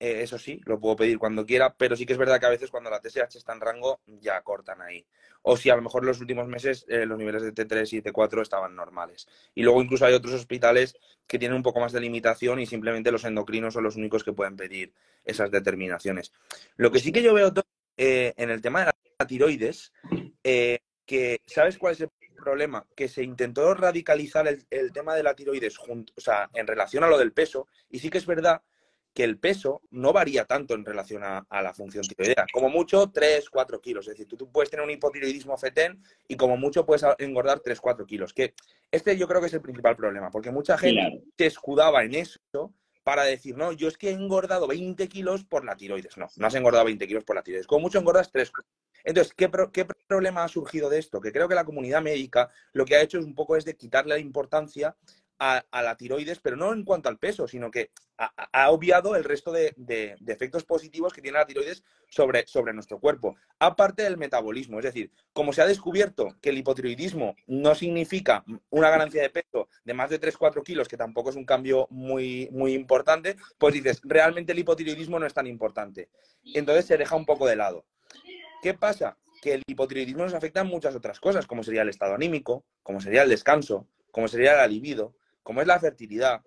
eh, eso sí, lo puedo pedir cuando quiera, pero sí que es verdad que a veces cuando la TSH está en rango ya cortan ahí. O si a lo mejor en los últimos meses eh, los niveles de T3 y T4 estaban normales. Y luego incluso hay otros hospitales que tienen un poco más de limitación y simplemente los endocrinos son los únicos que pueden pedir esas determinaciones. Lo que sí que yo veo eh, en el tema de la tiroides, que ¿sabes cuál es el problema? Que se intentó radicalizar el, tema de la tiroides junto, o sea, en relación a lo del peso, y sí que es verdad que el peso no varía tanto en relación a, la función tiroidea. Como mucho, 3, 4 kilos. Es decir, tú, puedes tener un hipotiroidismo fetén y como mucho puedes engordar 3, 4 kilos. Que este yo creo que es el principal problema, porque mucha gente se escudaba en eso para decir, no, yo es que he engordado 20 kilos por la tiroides. No, no has engordado 20 kilos por la tiroides. Como mucho engordas 3. Entonces, ¿qué, ¿qué, problema ha surgido de esto? Que creo que la comunidad médica lo que ha hecho es un poco es de quitarle la importancia a, la tiroides, pero no en cuanto al peso, sino que ha, obviado el resto de, efectos positivos que tiene la tiroides sobre, nuestro cuerpo, aparte del metabolismo. Es decir, como se ha descubierto que el hipotiroidismo no significa una ganancia de peso de más de 3-4 kilos, que tampoco es un cambio muy, muy importante, pues dices, realmente el hipotiroidismo no es tan importante. Entonces se deja un poco de lado. ¿Qué pasa? Que el hipotiroidismo nos afecta en muchas otras cosas, como sería el estado anímico, como sería el descanso, como sería la libido, como es la fertilidad,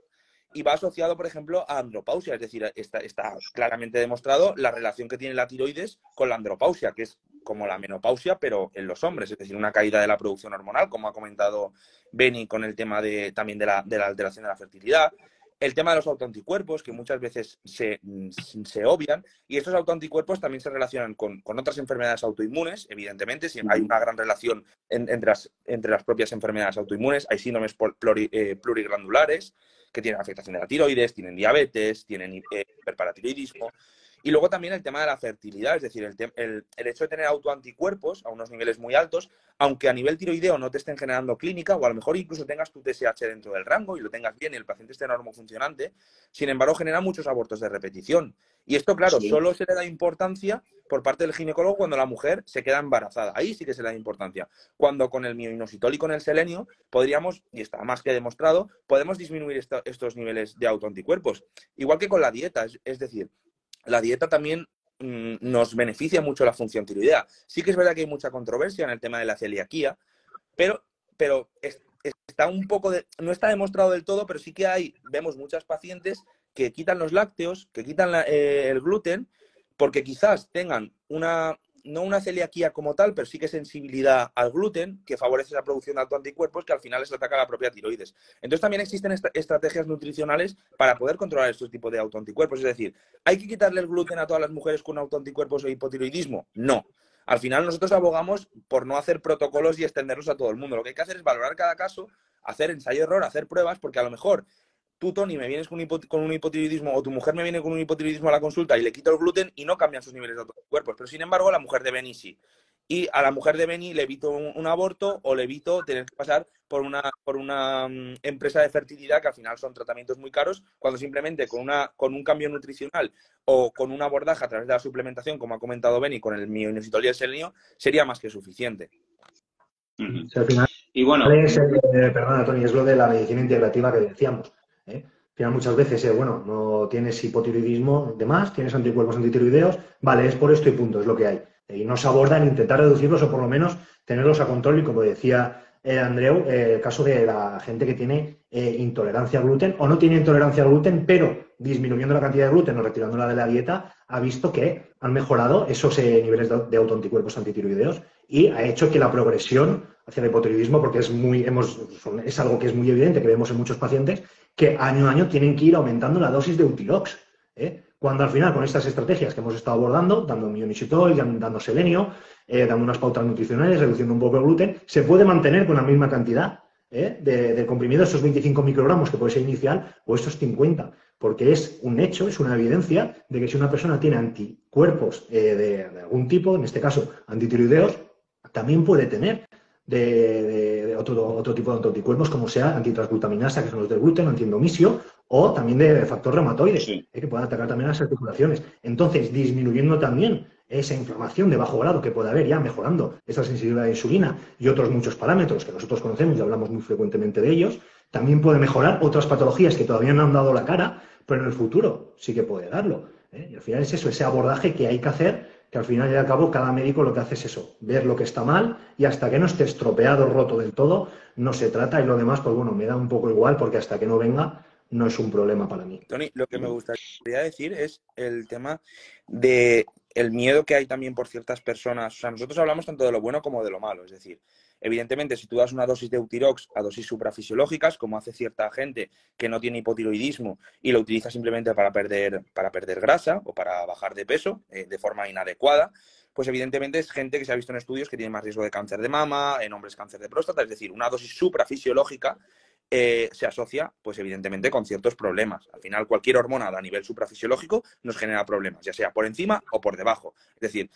y va asociado, por ejemplo, a andropausia, es decir, está, está, claramente demostrado la relación que tiene la tiroides con la andropausia, que es como la menopausia, pero en los hombres, es decir, una caída de la producción hormonal, como ha comentado Benny con el tema de, también de la, de la alteración de la fertilidad, el tema de los autoanticuerpos, que muchas veces se, se obvian, y estos autoanticuerpos también se relacionan con, otras enfermedades autoinmunes, evidentemente, si hay una gran relación entre, las, entre las propias enfermedades autoinmunes, hay síndromes eh, pluriglandulares que tienen afectación de la tiroides, tienen diabetes, tienen eh, hiperparatiroidismo, y luego también el tema de la fertilidad, es decir, el, hecho de tener autoanticuerpos a unos niveles muy altos, aunque a nivel tiroideo no te estén generando clínica, o a lo mejor incluso tengas tu TSH dentro del rango y lo tengas bien y el paciente esté funcionante, sin embargo genera muchos abortos de repetición. Y esto, claro, solo se le da importancia por parte del ginecólogo cuando la mujer se queda embarazada. Ahí sí que se le da importancia. Cuando con el mioinositol y con el selenio podríamos, y está más que demostrado, podemos disminuir estos niveles de autoanticuerpos. Igual que con la dieta, es decir, la dieta también mm, nos beneficia mucho la función tiroidea. Sí que es verdad que hay mucha controversia en el tema de la celiaquía, pero, pero está un poco de, no está demostrado del todo, pero sí que hay, vemos muchas pacientes que quitan los lácteos, que quitan eh, el gluten, porque quizás tengan una, no una celiaquía como tal, pero sí que sensibilidad al gluten, que favorece la producción de autoanticuerpos, que al final les ataca la propia tiroides. Entonces también existen estrategias nutricionales para poder controlar estos tipos de autoanticuerpos. Es decir, ¿hay que quitarle el gluten a todas las mujeres con autoanticuerpos o hipotiroidismo? No. Al final nosotros abogamos por no hacer protocolos y extenderlos a todo el mundo. Lo que hay que hacer es valorar cada caso, hacer ensayo-error, hacer pruebas, porque a lo mejor tú, Tony, me vienes con un, hipotiroidismo o tu mujer me viene con un hipotiroidismo a la consulta y le quito el gluten y no cambian sus niveles de cuerpos. Pero sin embargo, la mujer de Benny sí. Y a la mujer de Benny le evito un, aborto o le evito tener que pasar por una, por una mm, empresa de fertilidad que al final son tratamientos muy caros, cuando simplemente con, una, con un cambio nutricional o con un abordaje a través de la suplementación, como ha comentado Benny, con el mioinositol y el selenio, sería más que suficiente. y bueno, eh, perdona, Tony, es lo de la medicina integrativa que decíamos ¿eh? Al final muchas veces, eh, bueno, no tienes hipotiroidismo de más, tienes anticuerpos antitiroideos, vale, es por esto y punto, es lo que hay. Y no se aborda en intentar reducirlos o por lo menos tenerlos a control y como decía eh, Andreu, el caso de la gente que tiene intolerancia al gluten o no tiene intolerancia al gluten, pero disminuyendo la cantidad de gluten o retirándola de la dieta, ha visto que han mejorado esos eh, niveles de, autoanticuerpos antitiroideos y ha hecho que la progresión hacia el hipotiroidismo, porque es, muy, hemos, es algo que es muy evidente, que vemos en muchos pacientes, que año a año tienen que ir aumentando la dosis de Utirox. ¿eh? Cuando al final, con estas estrategias que hemos estado abordando, dando mionisitol, dando selenio, eh, dando unas pautas nutricionales, reduciendo un poco el gluten, se puede mantener con la misma cantidad ¿eh? de, comprimido, esos 25 microgramos que puede ser inicial, o estos 50, porque es un hecho, es una evidencia de que si una persona tiene anticuerpos eh, de, algún tipo, en este caso antitiroideos, también puede tener de, otro, tipo de anticuerpos, como sea antitransglutaminasa, que son los del gluten, antiendomisio, o también de factor reumatoide, ¿eh? que puede atacar también las articulaciones. Entonces, disminuyendo también esa inflamación de bajo grado que puede haber ya mejorando esa sensibilidad a la insulina y otros muchos parámetros que nosotros conocemos y hablamos muy frecuentemente de ellos, también puede mejorar otras patologías que todavía no han dado la cara, pero en el futuro sí que puede darlo. ¿eh? Y al final es eso, ese abordaje que hay que hacer, que al final y al cabo cada médico lo que hace es eso, ver lo que está mal y hasta que no esté estropeado, roto del todo, no se trata y lo demás, pues bueno, me da un poco igual porque hasta que no venga no es un problema para mí. Tony, lo que me gustaría decir es el tema de el miedo que hay también por ciertas personas. O sea, nosotros hablamos tanto de lo bueno como de lo malo. Es decir, evidentemente, si tú das una dosis de Eutirox a dosis suprafisiológicas, como hace cierta gente que no tiene hipotiroidismo y lo utiliza simplemente para perder, para perder grasa o para bajar de peso eh, de forma inadecuada, pues evidentemente es gente que se ha visto en estudios que tiene más riesgo de cáncer de mama, en hombres cáncer de próstata, es decir, una dosis suprafisiológica eh, se asocia, pues evidentemente, con ciertos problemas. Al final, cualquier hormona a nivel suprafisiológico nos genera problemas, ya sea por encima o por debajo. Es decir,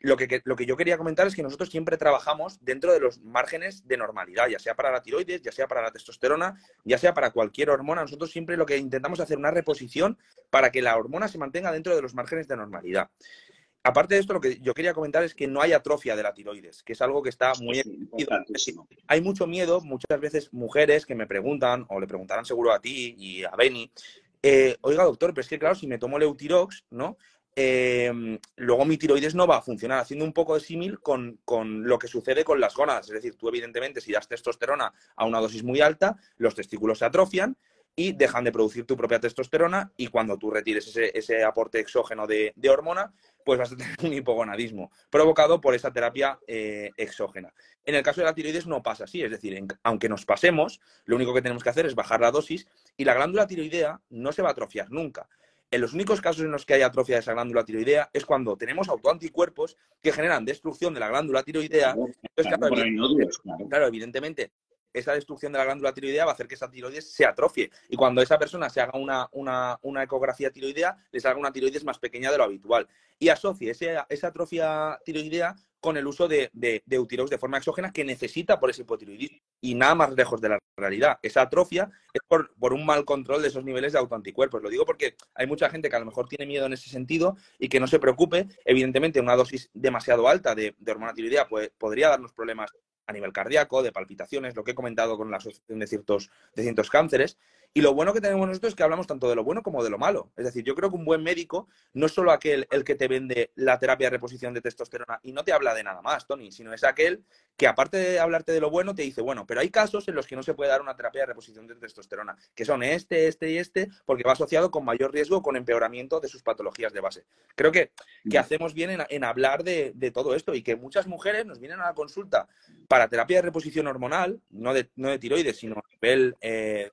lo que, lo que yo quería comentar es que nosotros siempre trabajamos dentro de los márgenes de normalidad, ya sea para la tiroides, ya sea para la testosterona, ya sea para cualquier hormona. Nosotros siempre lo que intentamos es hacer una reposición para que la hormona se mantenga dentro de los márgenes de normalidad. Aparte de esto, lo que yo quería comentar es que no hay atrofia de la tiroides, que es algo que está muy Hay mucho miedo, muchas veces mujeres que me preguntan, o le preguntarán seguro a ti y a Beni, eh, oiga doctor, pero es que claro, si me tomo Leutirox, ¿no? Em, luego mi tiroides no va a funcionar, haciendo un poco de símil con, con, lo que sucede con las gónadas. Es decir, tú evidentemente si das testosterona a una dosis muy alta, los testículos se atrofian, y dejan de producir tu propia testosterona y cuando tú retires ese, aporte exógeno de, hormona, pues vas a tener un hipogonadismo provocado por esa terapia eh, exógena. En el caso de la tiroides no pasa así, es decir, aunque nos pasemos, lo único que tenemos que hacer es bajar la dosis y la glándula tiroidea no se va a atrofiar nunca. En los únicos casos en los que hay atrofia de esa glándula tiroidea es cuando tenemos autoanticuerpos que generan destrucción de la glándula tiroidea. claro, evidentemente, esa destrucción de la glándula tiroidea va a hacer que esa tiroides se atrofie. Y cuando esa persona se haga una, ecografía tiroidea, le salga una tiroides más pequeña de lo habitual. Y asocie esa atrofia tiroidea con el uso de, de, de de forma exógena que necesita por ese hipotiroidismo. Y nada más lejos de la realidad. Esa atrofia es por, un mal control de esos niveles de autoanticuerpos. Lo digo porque hay mucha gente que a lo mejor tiene miedo en ese sentido y que no se preocupe. Evidentemente, una dosis demasiado alta de, hormona tiroidea podría darnos problemas a nivel cardíaco, de palpitaciones, lo que he comentado con la asociación de ciertos, de ciertos cánceres. Y lo bueno que tenemos nosotros es que hablamos tanto de lo bueno como de lo malo. Es decir, yo creo que un buen médico no es solo aquel el que te vende la terapia de reposición de testosterona y no te habla de nada más, Tony, sino es aquel que aparte de hablarte de lo bueno, te dice, bueno, pero hay casos en los que no se puede dar una terapia de reposición de testosterona, que son este, este y este, porque va asociado con mayor riesgo, con empeoramiento de sus patologías de base. Creo que, que hacemos bien en, hablar de, todo esto y que muchas mujeres nos vienen a la consulta para terapia de reposición hormonal, no de, no de tiroides, sino a nivel eh,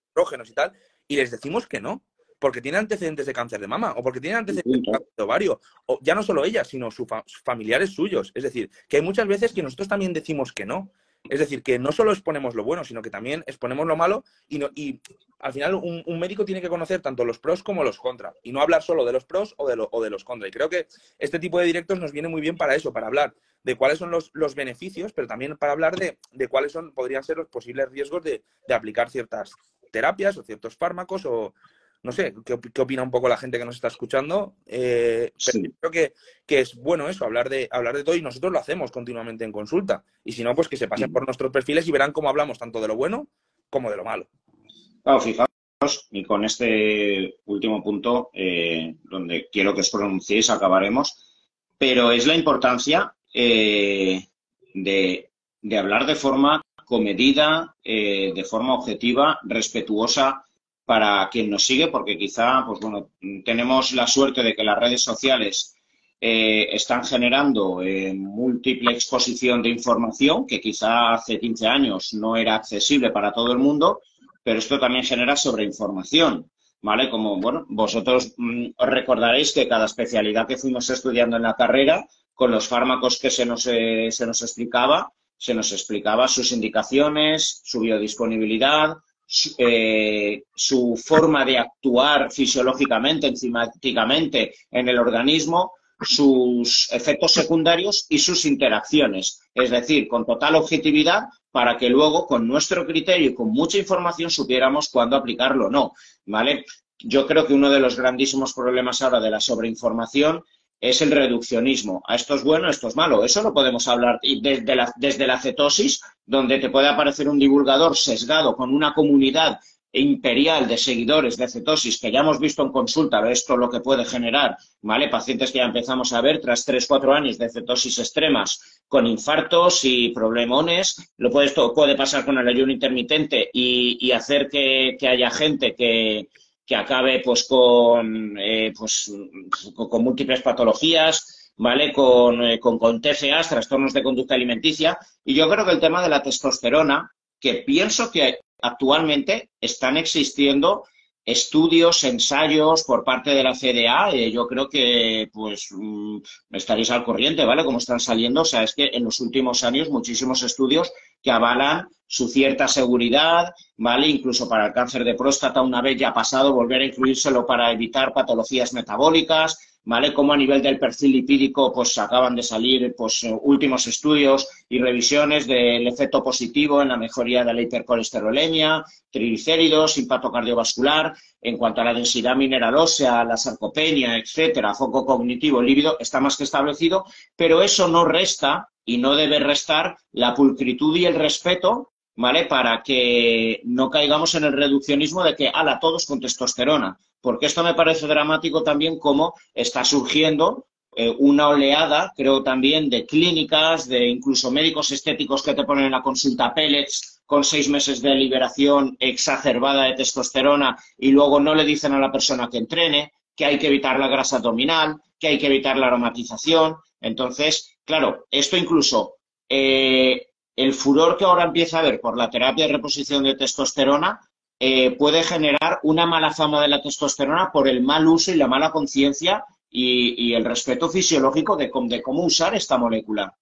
y tal, y les decimos que no, porque tienen antecedentes de cáncer de mama o porque tienen antecedentes de cáncer de ovario, o ya no solo ella, sino sus familiares suyos. Es decir, que hay muchas veces que nosotros también decimos que no. Es decir, que no solo exponemos lo bueno, sino que también exponemos lo malo y, no, y al final un, médico tiene que conocer tanto los pros como los contras y no hablar solo de los pros o de, o de los contras. Y creo que este tipo de directos nos viene muy bien para eso, para hablar de cuáles son los, los beneficios, pero también para hablar de, de, cuáles son, podrían ser los posibles riesgos de, de aplicar ciertas terapias o ciertos fármacos o, no sé, ¿qué, opina un poco la gente que nos está escuchando? Eh, creo que, es bueno eso, hablar de, hablar de todo y nosotros lo hacemos continuamente en consulta. Y si no, pues que se pasen por nuestros perfiles y verán cómo hablamos tanto de lo bueno como de lo malo. Claro, fijaos, y con este último punto, eh, donde quiero que os pronunciéis, acabaremos, pero es la importancia eh, de, de hablar de forma comedida, de forma objetiva, respetuosa para quien nos sigue, porque quizá, pues bueno, tenemos la suerte de que las redes sociales eh, están generando eh, múltiple exposición de información que quizá hace 15 años no era accesible para todo el mundo, pero esto también genera sobreinformación. ¿Vale? Como, bueno, vosotros mm, os recordaréis que cada especialidad que fuimos estudiando en la carrera, con los fármacos que se nos, eh, se nos explicaba, se nos explicaba sus indicaciones, su biodisponibilidad, eh, su, forma de actuar fisiológicamente, enzimáticamente en el organismo, sus efectos secundarios y sus interacciones. Es decir, con total objetividad para que luego, con nuestro criterio y con mucha información, supiéramos cuándo aplicarlo o no. ¿Vale? Yo creo que uno de los grandísimos problemas ahora de la sobreinformación es el reduccionismo. A esto es bueno, esto es malo. Eso no podemos hablar desde la, desde la cetosis, donde te puede aparecer un divulgador sesgado con una comunidad imperial de seguidores de cetosis que ya hemos visto en consulta, esto lo que puede generar, ¿vale? Pacientes que ya empezamos a ver tras tres, cuatro años de cetosis extremas con infartos y problemones. Lo puede, esto puede pasar con el ayuno intermitente y, hacer que haya gente que, que acabe pues con, eh, pues, con, múltiples patologías, ¿vale? Con, eh, con, con trastornos de conducta alimenticia. Y yo creo que el tema de la testosterona, que pienso que actualmente están existiendo estudios, ensayos por parte de la CDA, eh, yo creo que pues mm, estaréis al corriente, ¿vale? Como están saliendo, o sea, es que en los últimos años muchísimos estudios que avalan su cierta seguridad, ¿vale? Incluso para el cáncer de próstata, una vez ya pasado, volver a incluírselo para evitar patologías metabólicas, ¿vale? Como a nivel del perfil lipídico, pues acaban de salir pues, últimos estudios y revisiones del efecto positivo en la mejoría de la hipercolesterolemia, triglicéridos, impacto cardiovascular, en cuanto a la densidad mineral ósea, la sarcopenia, etcétera, foco cognitivo, líbido, está más que establecido, pero eso no resta y no debe restar la pulcritud y el respeto ¿vale? Para que no caigamos en el reduccionismo de que, ala, todos con testosterona. Porque esto me parece dramático también como está surgiendo eh, una oleada, creo también, de clínicas, de incluso médicos estéticos que te ponen en la consulta pellets con seis meses de liberación exacerbada de testosterona y luego no le dicen a la persona que entrene, que hay que evitar la grasa abdominal, que hay que evitar la aromatización. Entonces, claro, esto incluso eh, el furor que ahora empieza a haber por la terapia de reposición de testosterona eh, puede generar una mala fama de la testosterona por el mal uso y la mala conciencia y, el respeto fisiológico de, cómo usar esta molécula.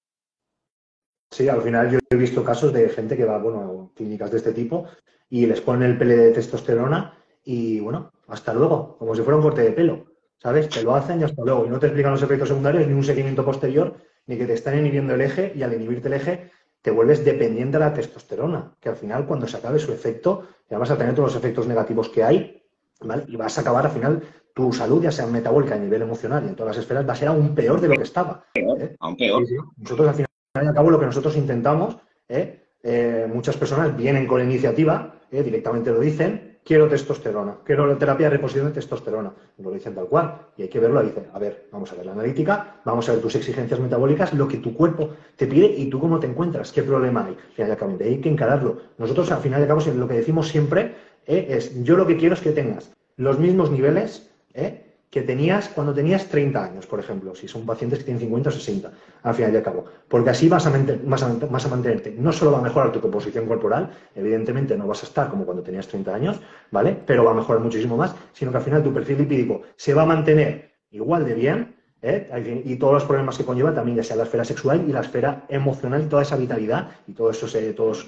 Sí, al final yo he visto casos de gente que va, bueno, a clínicas de este tipo y les ponen el pele de testosterona y, bueno, hasta luego, como si fuera un corte de pelo, ¿sabes? Te lo hacen y hasta luego. Y no te explican los efectos secundarios ni un seguimiento posterior, ni que te están inhibiendo el eje y al inhibirte el eje te vuelves dependiente de la testosterona, que al final cuando se acabe su efecto, ya vas a tener todos los efectos negativos que hay, ¿vale? Y vas a acabar al final tu salud, ya sea metabólica a nivel emocional y en todas las esferas, va a ser aún peor de lo que estaba. ¿eh? Aún peor. Nosotros al final y al cabo lo que nosotros intentamos, ¿eh? Eh, muchas personas vienen con la iniciativa, directamente lo dicen, quiero testosterona, quiero la terapia de reposición de testosterona. lo dicen tal cual. Y hay que verlo, dicen, a ver, vamos a ver la analítica, vamos a ver tus exigencias metabólicas, lo que tu cuerpo te pide y tú cómo te encuentras, qué problema hay. Al hay que encararlo. Nosotros, al final de cabo, lo que decimos siempre eh, es, yo lo que quiero es que tengas los mismos niveles, ¿eh? Que tenías cuando tenías 30 años, por ejemplo, si son pacientes que tienen 50 o 60, al final y al cabo. Porque así vas a, a, mantenerte. No solo va a mejorar tu composición corporal, evidentemente no vas a estar como cuando tenías 30 años, ¿vale? Pero va a mejorar muchísimo más, sino que al final tu perfil lipídico se va a mantener igual de bien, ¿eh? y todos los problemas que conlleva también, ya sea la esfera sexual y la esfera emocional y toda esa vitalidad y todos esos, eh, todos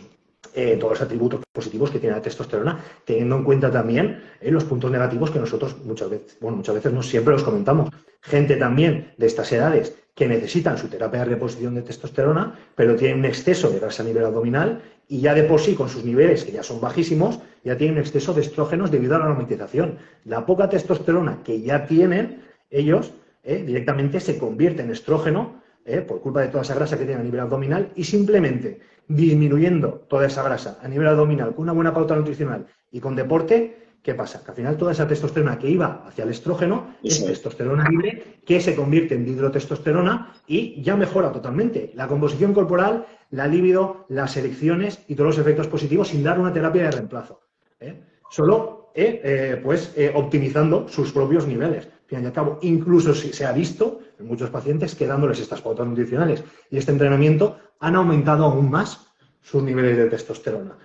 eh, todos los atributos positivos que tiene la testosterona, teniendo en cuenta también eh, los puntos negativos que nosotros muchas veces, bueno, muchas veces no siempre los comentamos. Gente también de estas edades que necesitan su terapia de reposición de testosterona, pero tienen un exceso de grasa a nivel abdominal y ya de por sí, con sus niveles, que ya son bajísimos, ya tienen un exceso de estrógenos debido a la aromatización. La poca testosterona que ya tienen, ellos eh, directamente se convierte en estrógeno por culpa de toda esa grasa que tienen a nivel abdominal y simplemente disminuyendo toda esa grasa a nivel abdominal con una buena pauta nutricional y con deporte, ¿qué pasa? Que al final toda esa testosterona que iba hacia el estrógeno es testosterona libre que se convierte en dihidrotestosterona y ya mejora totalmente la composición corporal, la libido, las elecciones y todos los efectos positivos sin dar una terapia de reemplazo. ¿eh? Solo eh, eh, pues optimizando sus propios niveles. Al fin y al cabo, incluso si se ha visto muchos pacientes que dándoles estas pautas nutricionales y este entrenamiento han aumentado aún más sus niveles de testosterona,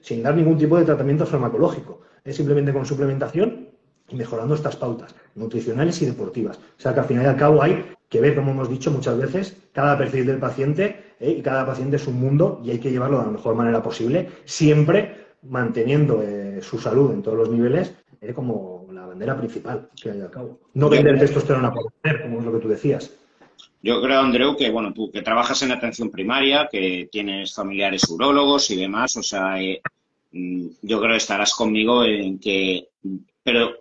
sin dar ningún tipo de tratamiento farmacológico, simplemente con suplementación y mejorando estas pautas nutricionales y deportivas. O sea que al final y al cabo hay que ver, como hemos dicho muchas veces, cada perfil del paciente ¿eh? y cada paciente es un mundo y hay que llevarlo de la mejor manera posible, siempre manteniendo eh, su salud en todos los niveles eh, como bandera principal que hay al cabo. No vender testosterona por vender, como es lo que tú decías. Yo creo, Andreu, que bueno, tú que trabajas en atención primaria, que tienes familiares urólogos y demás, o sea, mm, yo creo que estarás conmigo en que, pero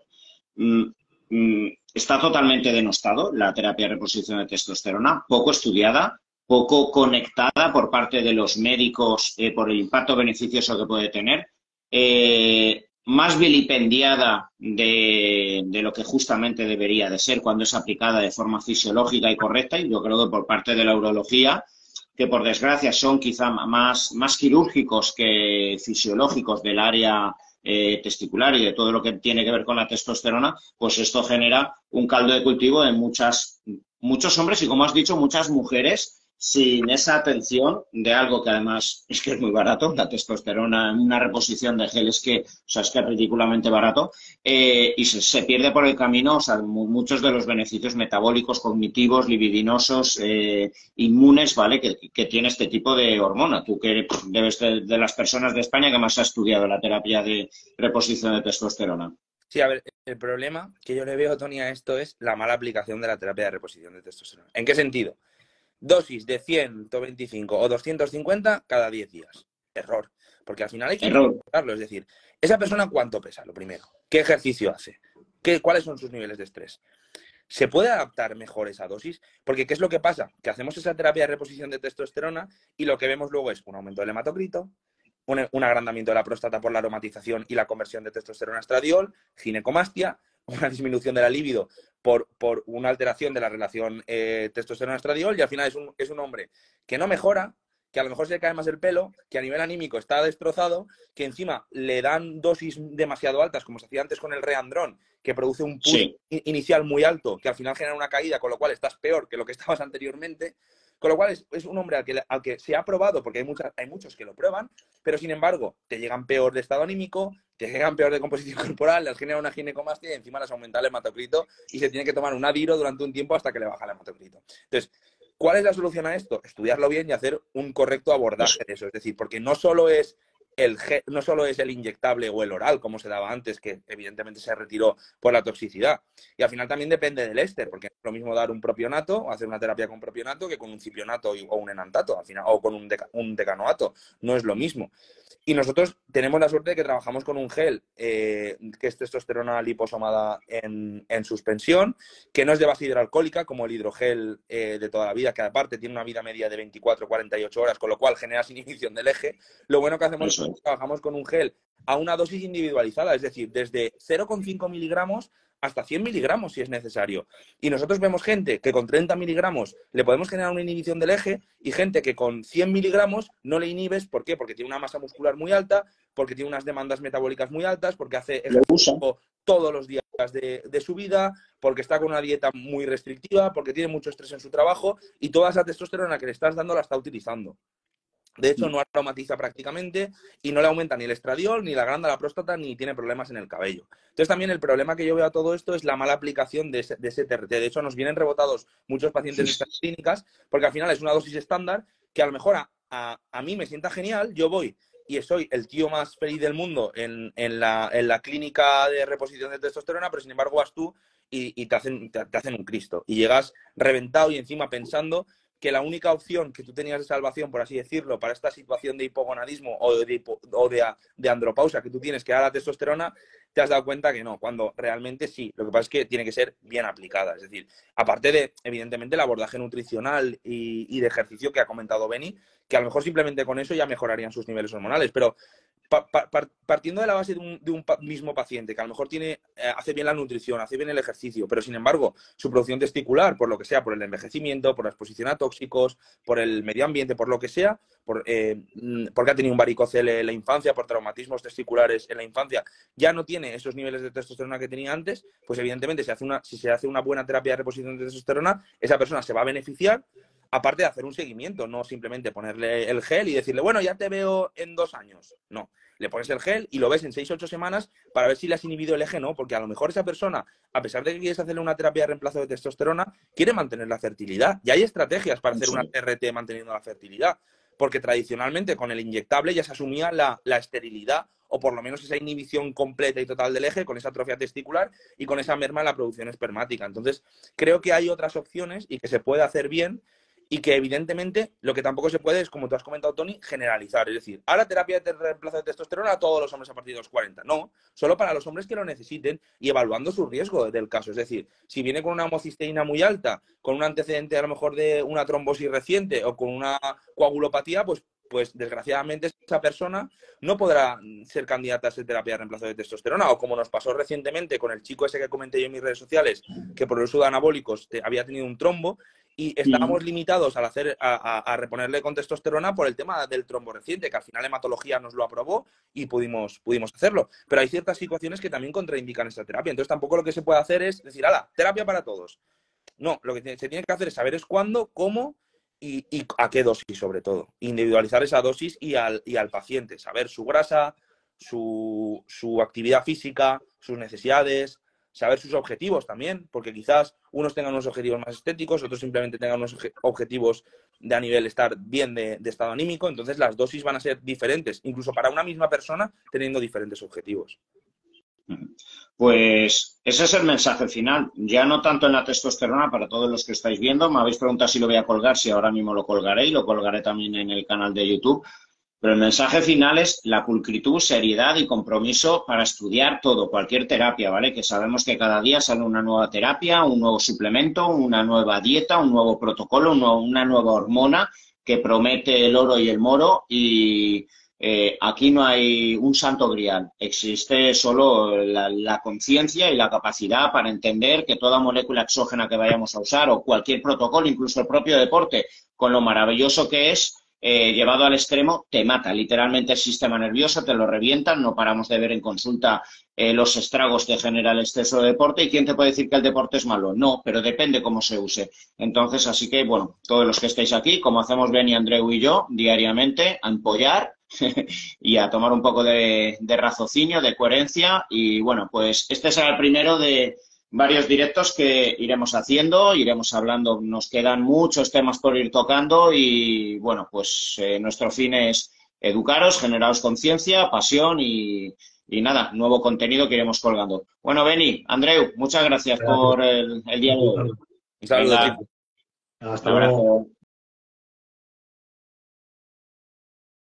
mm, mm, está totalmente denostado la terapia de reposición de testosterona, poco estudiada, poco conectada por parte de los médicos eh, por el impacto beneficioso que puede tener, eh, más vilipendiada de, de, lo que justamente debería de ser cuando es aplicada de forma fisiológica y correcta, y yo creo que por parte de la urología, que por desgracia son quizá más, más quirúrgicos que fisiológicos del área eh, testicular y de todo lo que tiene que ver con la testosterona, pues esto genera un caldo de cultivo en muchas, muchos hombres y, como has dicho, muchas mujeres sin esa atención de algo que además es que es muy barato, la testosterona en una reposición de gel es que, o sea, es que es ridículamente barato, eh, y se, pierde por el camino, o sea, muchos de los beneficios metabólicos, cognitivos, libidinosos, eh, inmunes, ¿vale? Que, tiene este tipo de hormona. Tú que debes de, de las personas de España que más ha estudiado la terapia de reposición de testosterona. Sí, a ver, el problema que yo le veo, Tony, a esto es la mala aplicación de la terapia de reposición de testosterona. ¿En qué sentido? Dosis de 125 o 250 cada 10 días. Error. Porque al final hay que Error. Es decir, esa persona cuánto pesa, lo primero. ¿Qué ejercicio hace? ¿Qué, ¿Cuáles son sus niveles de estrés? ¿Se puede adaptar mejor esa dosis? Porque ¿qué es lo que pasa? Que hacemos esa terapia de reposición de testosterona y lo que vemos luego es un aumento del hematocrito, un, un agrandamiento de la próstata por la aromatización y la conversión de testosterona a estradiol, ginecomastia, una disminución de la libido por, por una alteración de la relación eh, testosterona-estradiol y al final es un, es un hombre que no mejora, que a lo mejor se le cae más el pelo, que a nivel anímico está destrozado, que encima le dan dosis demasiado altas, como se hacía antes con el reandrón, que produce un push inicial muy alto, que al final genera una caída, con lo cual estás peor que lo que estabas anteriormente. Con lo cual es, un hombre al que, al que, se ha probado, porque hay, hay muchos que lo prueban, pero sin embargo te llegan peor de estado anímico, te llegan peor de composición corporal, les genera una ginecomastia y encima les aumenta el hematocrito y se tiene que tomar un adiro durante un tiempo hasta que le baja el hematocrito. Entonces, ¿cuál es la solución a esto? Estudiarlo bien y hacer un correcto abordaje de eso. Es decir, porque no solo es no solo es el inyectable o el oral, como se daba antes, que evidentemente se retiró por la toxicidad. Y al final también depende del éster, porque es lo mismo dar un propionato o hacer una terapia con propionato que con un cipionato o un enantato, al final, o con un, decanoato. No es lo mismo. Y nosotros tenemos la suerte de que trabajamos con un gel eh, que es testosterona liposomada en, suspensión, que no es de base hidroalcohólica como el hidrogel eh, de toda la vida, que aparte tiene una vida media de 24-48 horas, con lo cual genera inhibición del eje. Lo bueno que hacemos trabajamos con un gel a una dosis individualizada, es decir, desde 0,5 miligramos hasta 100 miligramos si es necesario. Y nosotros vemos gente que con 30 miligramos le podemos generar una inhibición del eje y gente que con 100 miligramos no le inhibes. ¿Por qué? Porque tiene una masa muscular muy alta, porque tiene unas demandas metabólicas muy altas, porque hace ejercicio todos los días de, de, su vida, porque está con una dieta muy restrictiva, porque tiene mucho estrés en su trabajo y toda esa testosterona que le estás dando la está utilizando. De hecho, no aromatiza prácticamente y no le aumenta ni el estradiol, ni la granda la próstata, ni tiene problemas en el cabello. Entonces, también el problema que yo veo a todo esto es la mala aplicación de ese, TRT. De hecho, nos vienen rebotados muchos pacientes de estas clínicas porque al final es una dosis estándar que a lo mejor a, mí me sienta genial, yo voy y soy el tío más feliz del mundo en, la, clínica de reposición de testosterona, pero sin embargo vas tú y, te, hacen, te, hacen un Cristo. Y llegas reventado y encima pensando que la única opción que tú tenías de salvación, por así decirlo, para esta situación de hipogonadismo o de, o de, andropausa que tú tienes que dar la testosterona, te has dado cuenta que no, cuando realmente sí. Lo que pasa es que tiene que ser bien aplicada. Es decir, aparte de, evidentemente, el abordaje nutricional y, de ejercicio que ha comentado Benny, que a lo mejor simplemente con eso ya mejorarían sus niveles hormonales, pero partiendo de la base de un, mismo paciente que a lo mejor tiene, eh, hace bien la nutrición, hace bien el ejercicio, pero sin embargo su producción testicular, por lo que sea, por el envejecimiento, por la exposición a tóxicos, por el medio ambiente, por lo que sea, por, eh, mm, porque ha tenido un varicocele en la infancia, por traumatismos testiculares en la infancia, ya no tiene tiene esos niveles de testosterona que tenía antes, pues evidentemente si, hace una, si se hace una buena terapia de reposición de testosterona, esa persona se va a beneficiar, aparte de hacer un seguimiento, no simplemente ponerle el gel y decirle, bueno, ya te veo en dos años. No, le pones el gel y lo ves en seis, ocho semanas para ver si le has inhibido el eje, ¿no? Porque a lo mejor esa persona, a pesar de que quieres hacerle una terapia de reemplazo de testosterona, quiere mantener la fertilidad. Y hay estrategias para hacer una RT manteniendo la fertilidad. Porque tradicionalmente con el inyectable ya se asumía la, la esterilidad o por lo menos esa inhibición completa y total del eje con esa atrofia testicular y con esa merma en la producción espermática. Entonces, creo que hay otras opciones y que se puede hacer bien y que evidentemente lo que tampoco se puede es, como tú has comentado, Tony, generalizar. Es decir, ahora terapia de reemplazo de testosterona a todos los hombres a partir de los 40. No, solo para los hombres que lo necesiten y evaluando su riesgo del caso. Es decir, si viene con una homocisteína muy alta, con un antecedente a lo mejor de una trombosis reciente o con una coagulopatía, pues pues desgraciadamente esa persona no podrá ser candidata a ser terapia de reemplazo de testosterona. O como nos pasó recientemente con el chico ese que comenté yo en mis redes sociales, que por el uso de anabólicos había tenido un trombo y estábamos limitados al hacer, a, reponerle con testosterona por el tema del trombo reciente, que al final hematología nos lo aprobó y pudimos, pudimos hacerlo. Pero hay ciertas situaciones que también contraindican esta terapia. Entonces tampoco lo que se puede hacer es decir, ala, terapia para todos. No, lo que se tiene que hacer es saber es cuándo, cómo y, a qué dosis sobre todo. Individualizar esa dosis y al, y al paciente, saber su grasa, su, su actividad física, sus necesidades, saber sus objetivos también, porque quizás unos tengan unos objetivos más estéticos, otros simplemente tengan unos objetivos de a nivel estar bien de, estado anímico, entonces las dosis van a ser diferentes, incluso para una misma persona teniendo diferentes objetivos. Pues ese es el mensaje final. Ya no tanto en la testosterona para todos los que estáis viendo. Me habéis preguntado si lo voy a colgar, si ahora mismo lo colgaré y lo colgaré también en el canal de YouTube. Pero el mensaje final es la pulcritud, seriedad y compromiso para estudiar todo, cualquier terapia, ¿vale? Que sabemos que cada día sale una nueva terapia, un nuevo suplemento, una nueva dieta, un nuevo protocolo, una nueva hormona que promete el oro y el moro y eh, aquí no hay un santo grial, existe solo la, la conciencia y la capacidad para entender que toda molécula exógena que vayamos a usar o cualquier protocolo, incluso el propio deporte, con lo maravilloso que es, eh, llevado al extremo, te mata literalmente el sistema nervioso, te lo revientan, no paramos de ver en consulta eh, los estragos que genera el exceso de deporte. ¿Y quién te puede decir que el deporte es malo? No, pero depende cómo se use. Entonces, así que, bueno, todos los que estáis aquí, como hacemos Ben y Andreu y yo, diariamente, a empollar y a tomar un poco de, de raciocinio, de coherencia. Y bueno, pues este será el primero de varios directos que iremos haciendo, iremos hablando, nos quedan muchos temas por ir tocando y bueno, pues eh, nuestro fin es educaros, generaros conciencia, pasión y, nada, nuevo contenido que iremos colgando. Bueno, Beni, Andreu, muchas gracias, por el, el día de hoy. Un saludo, Hasta luego.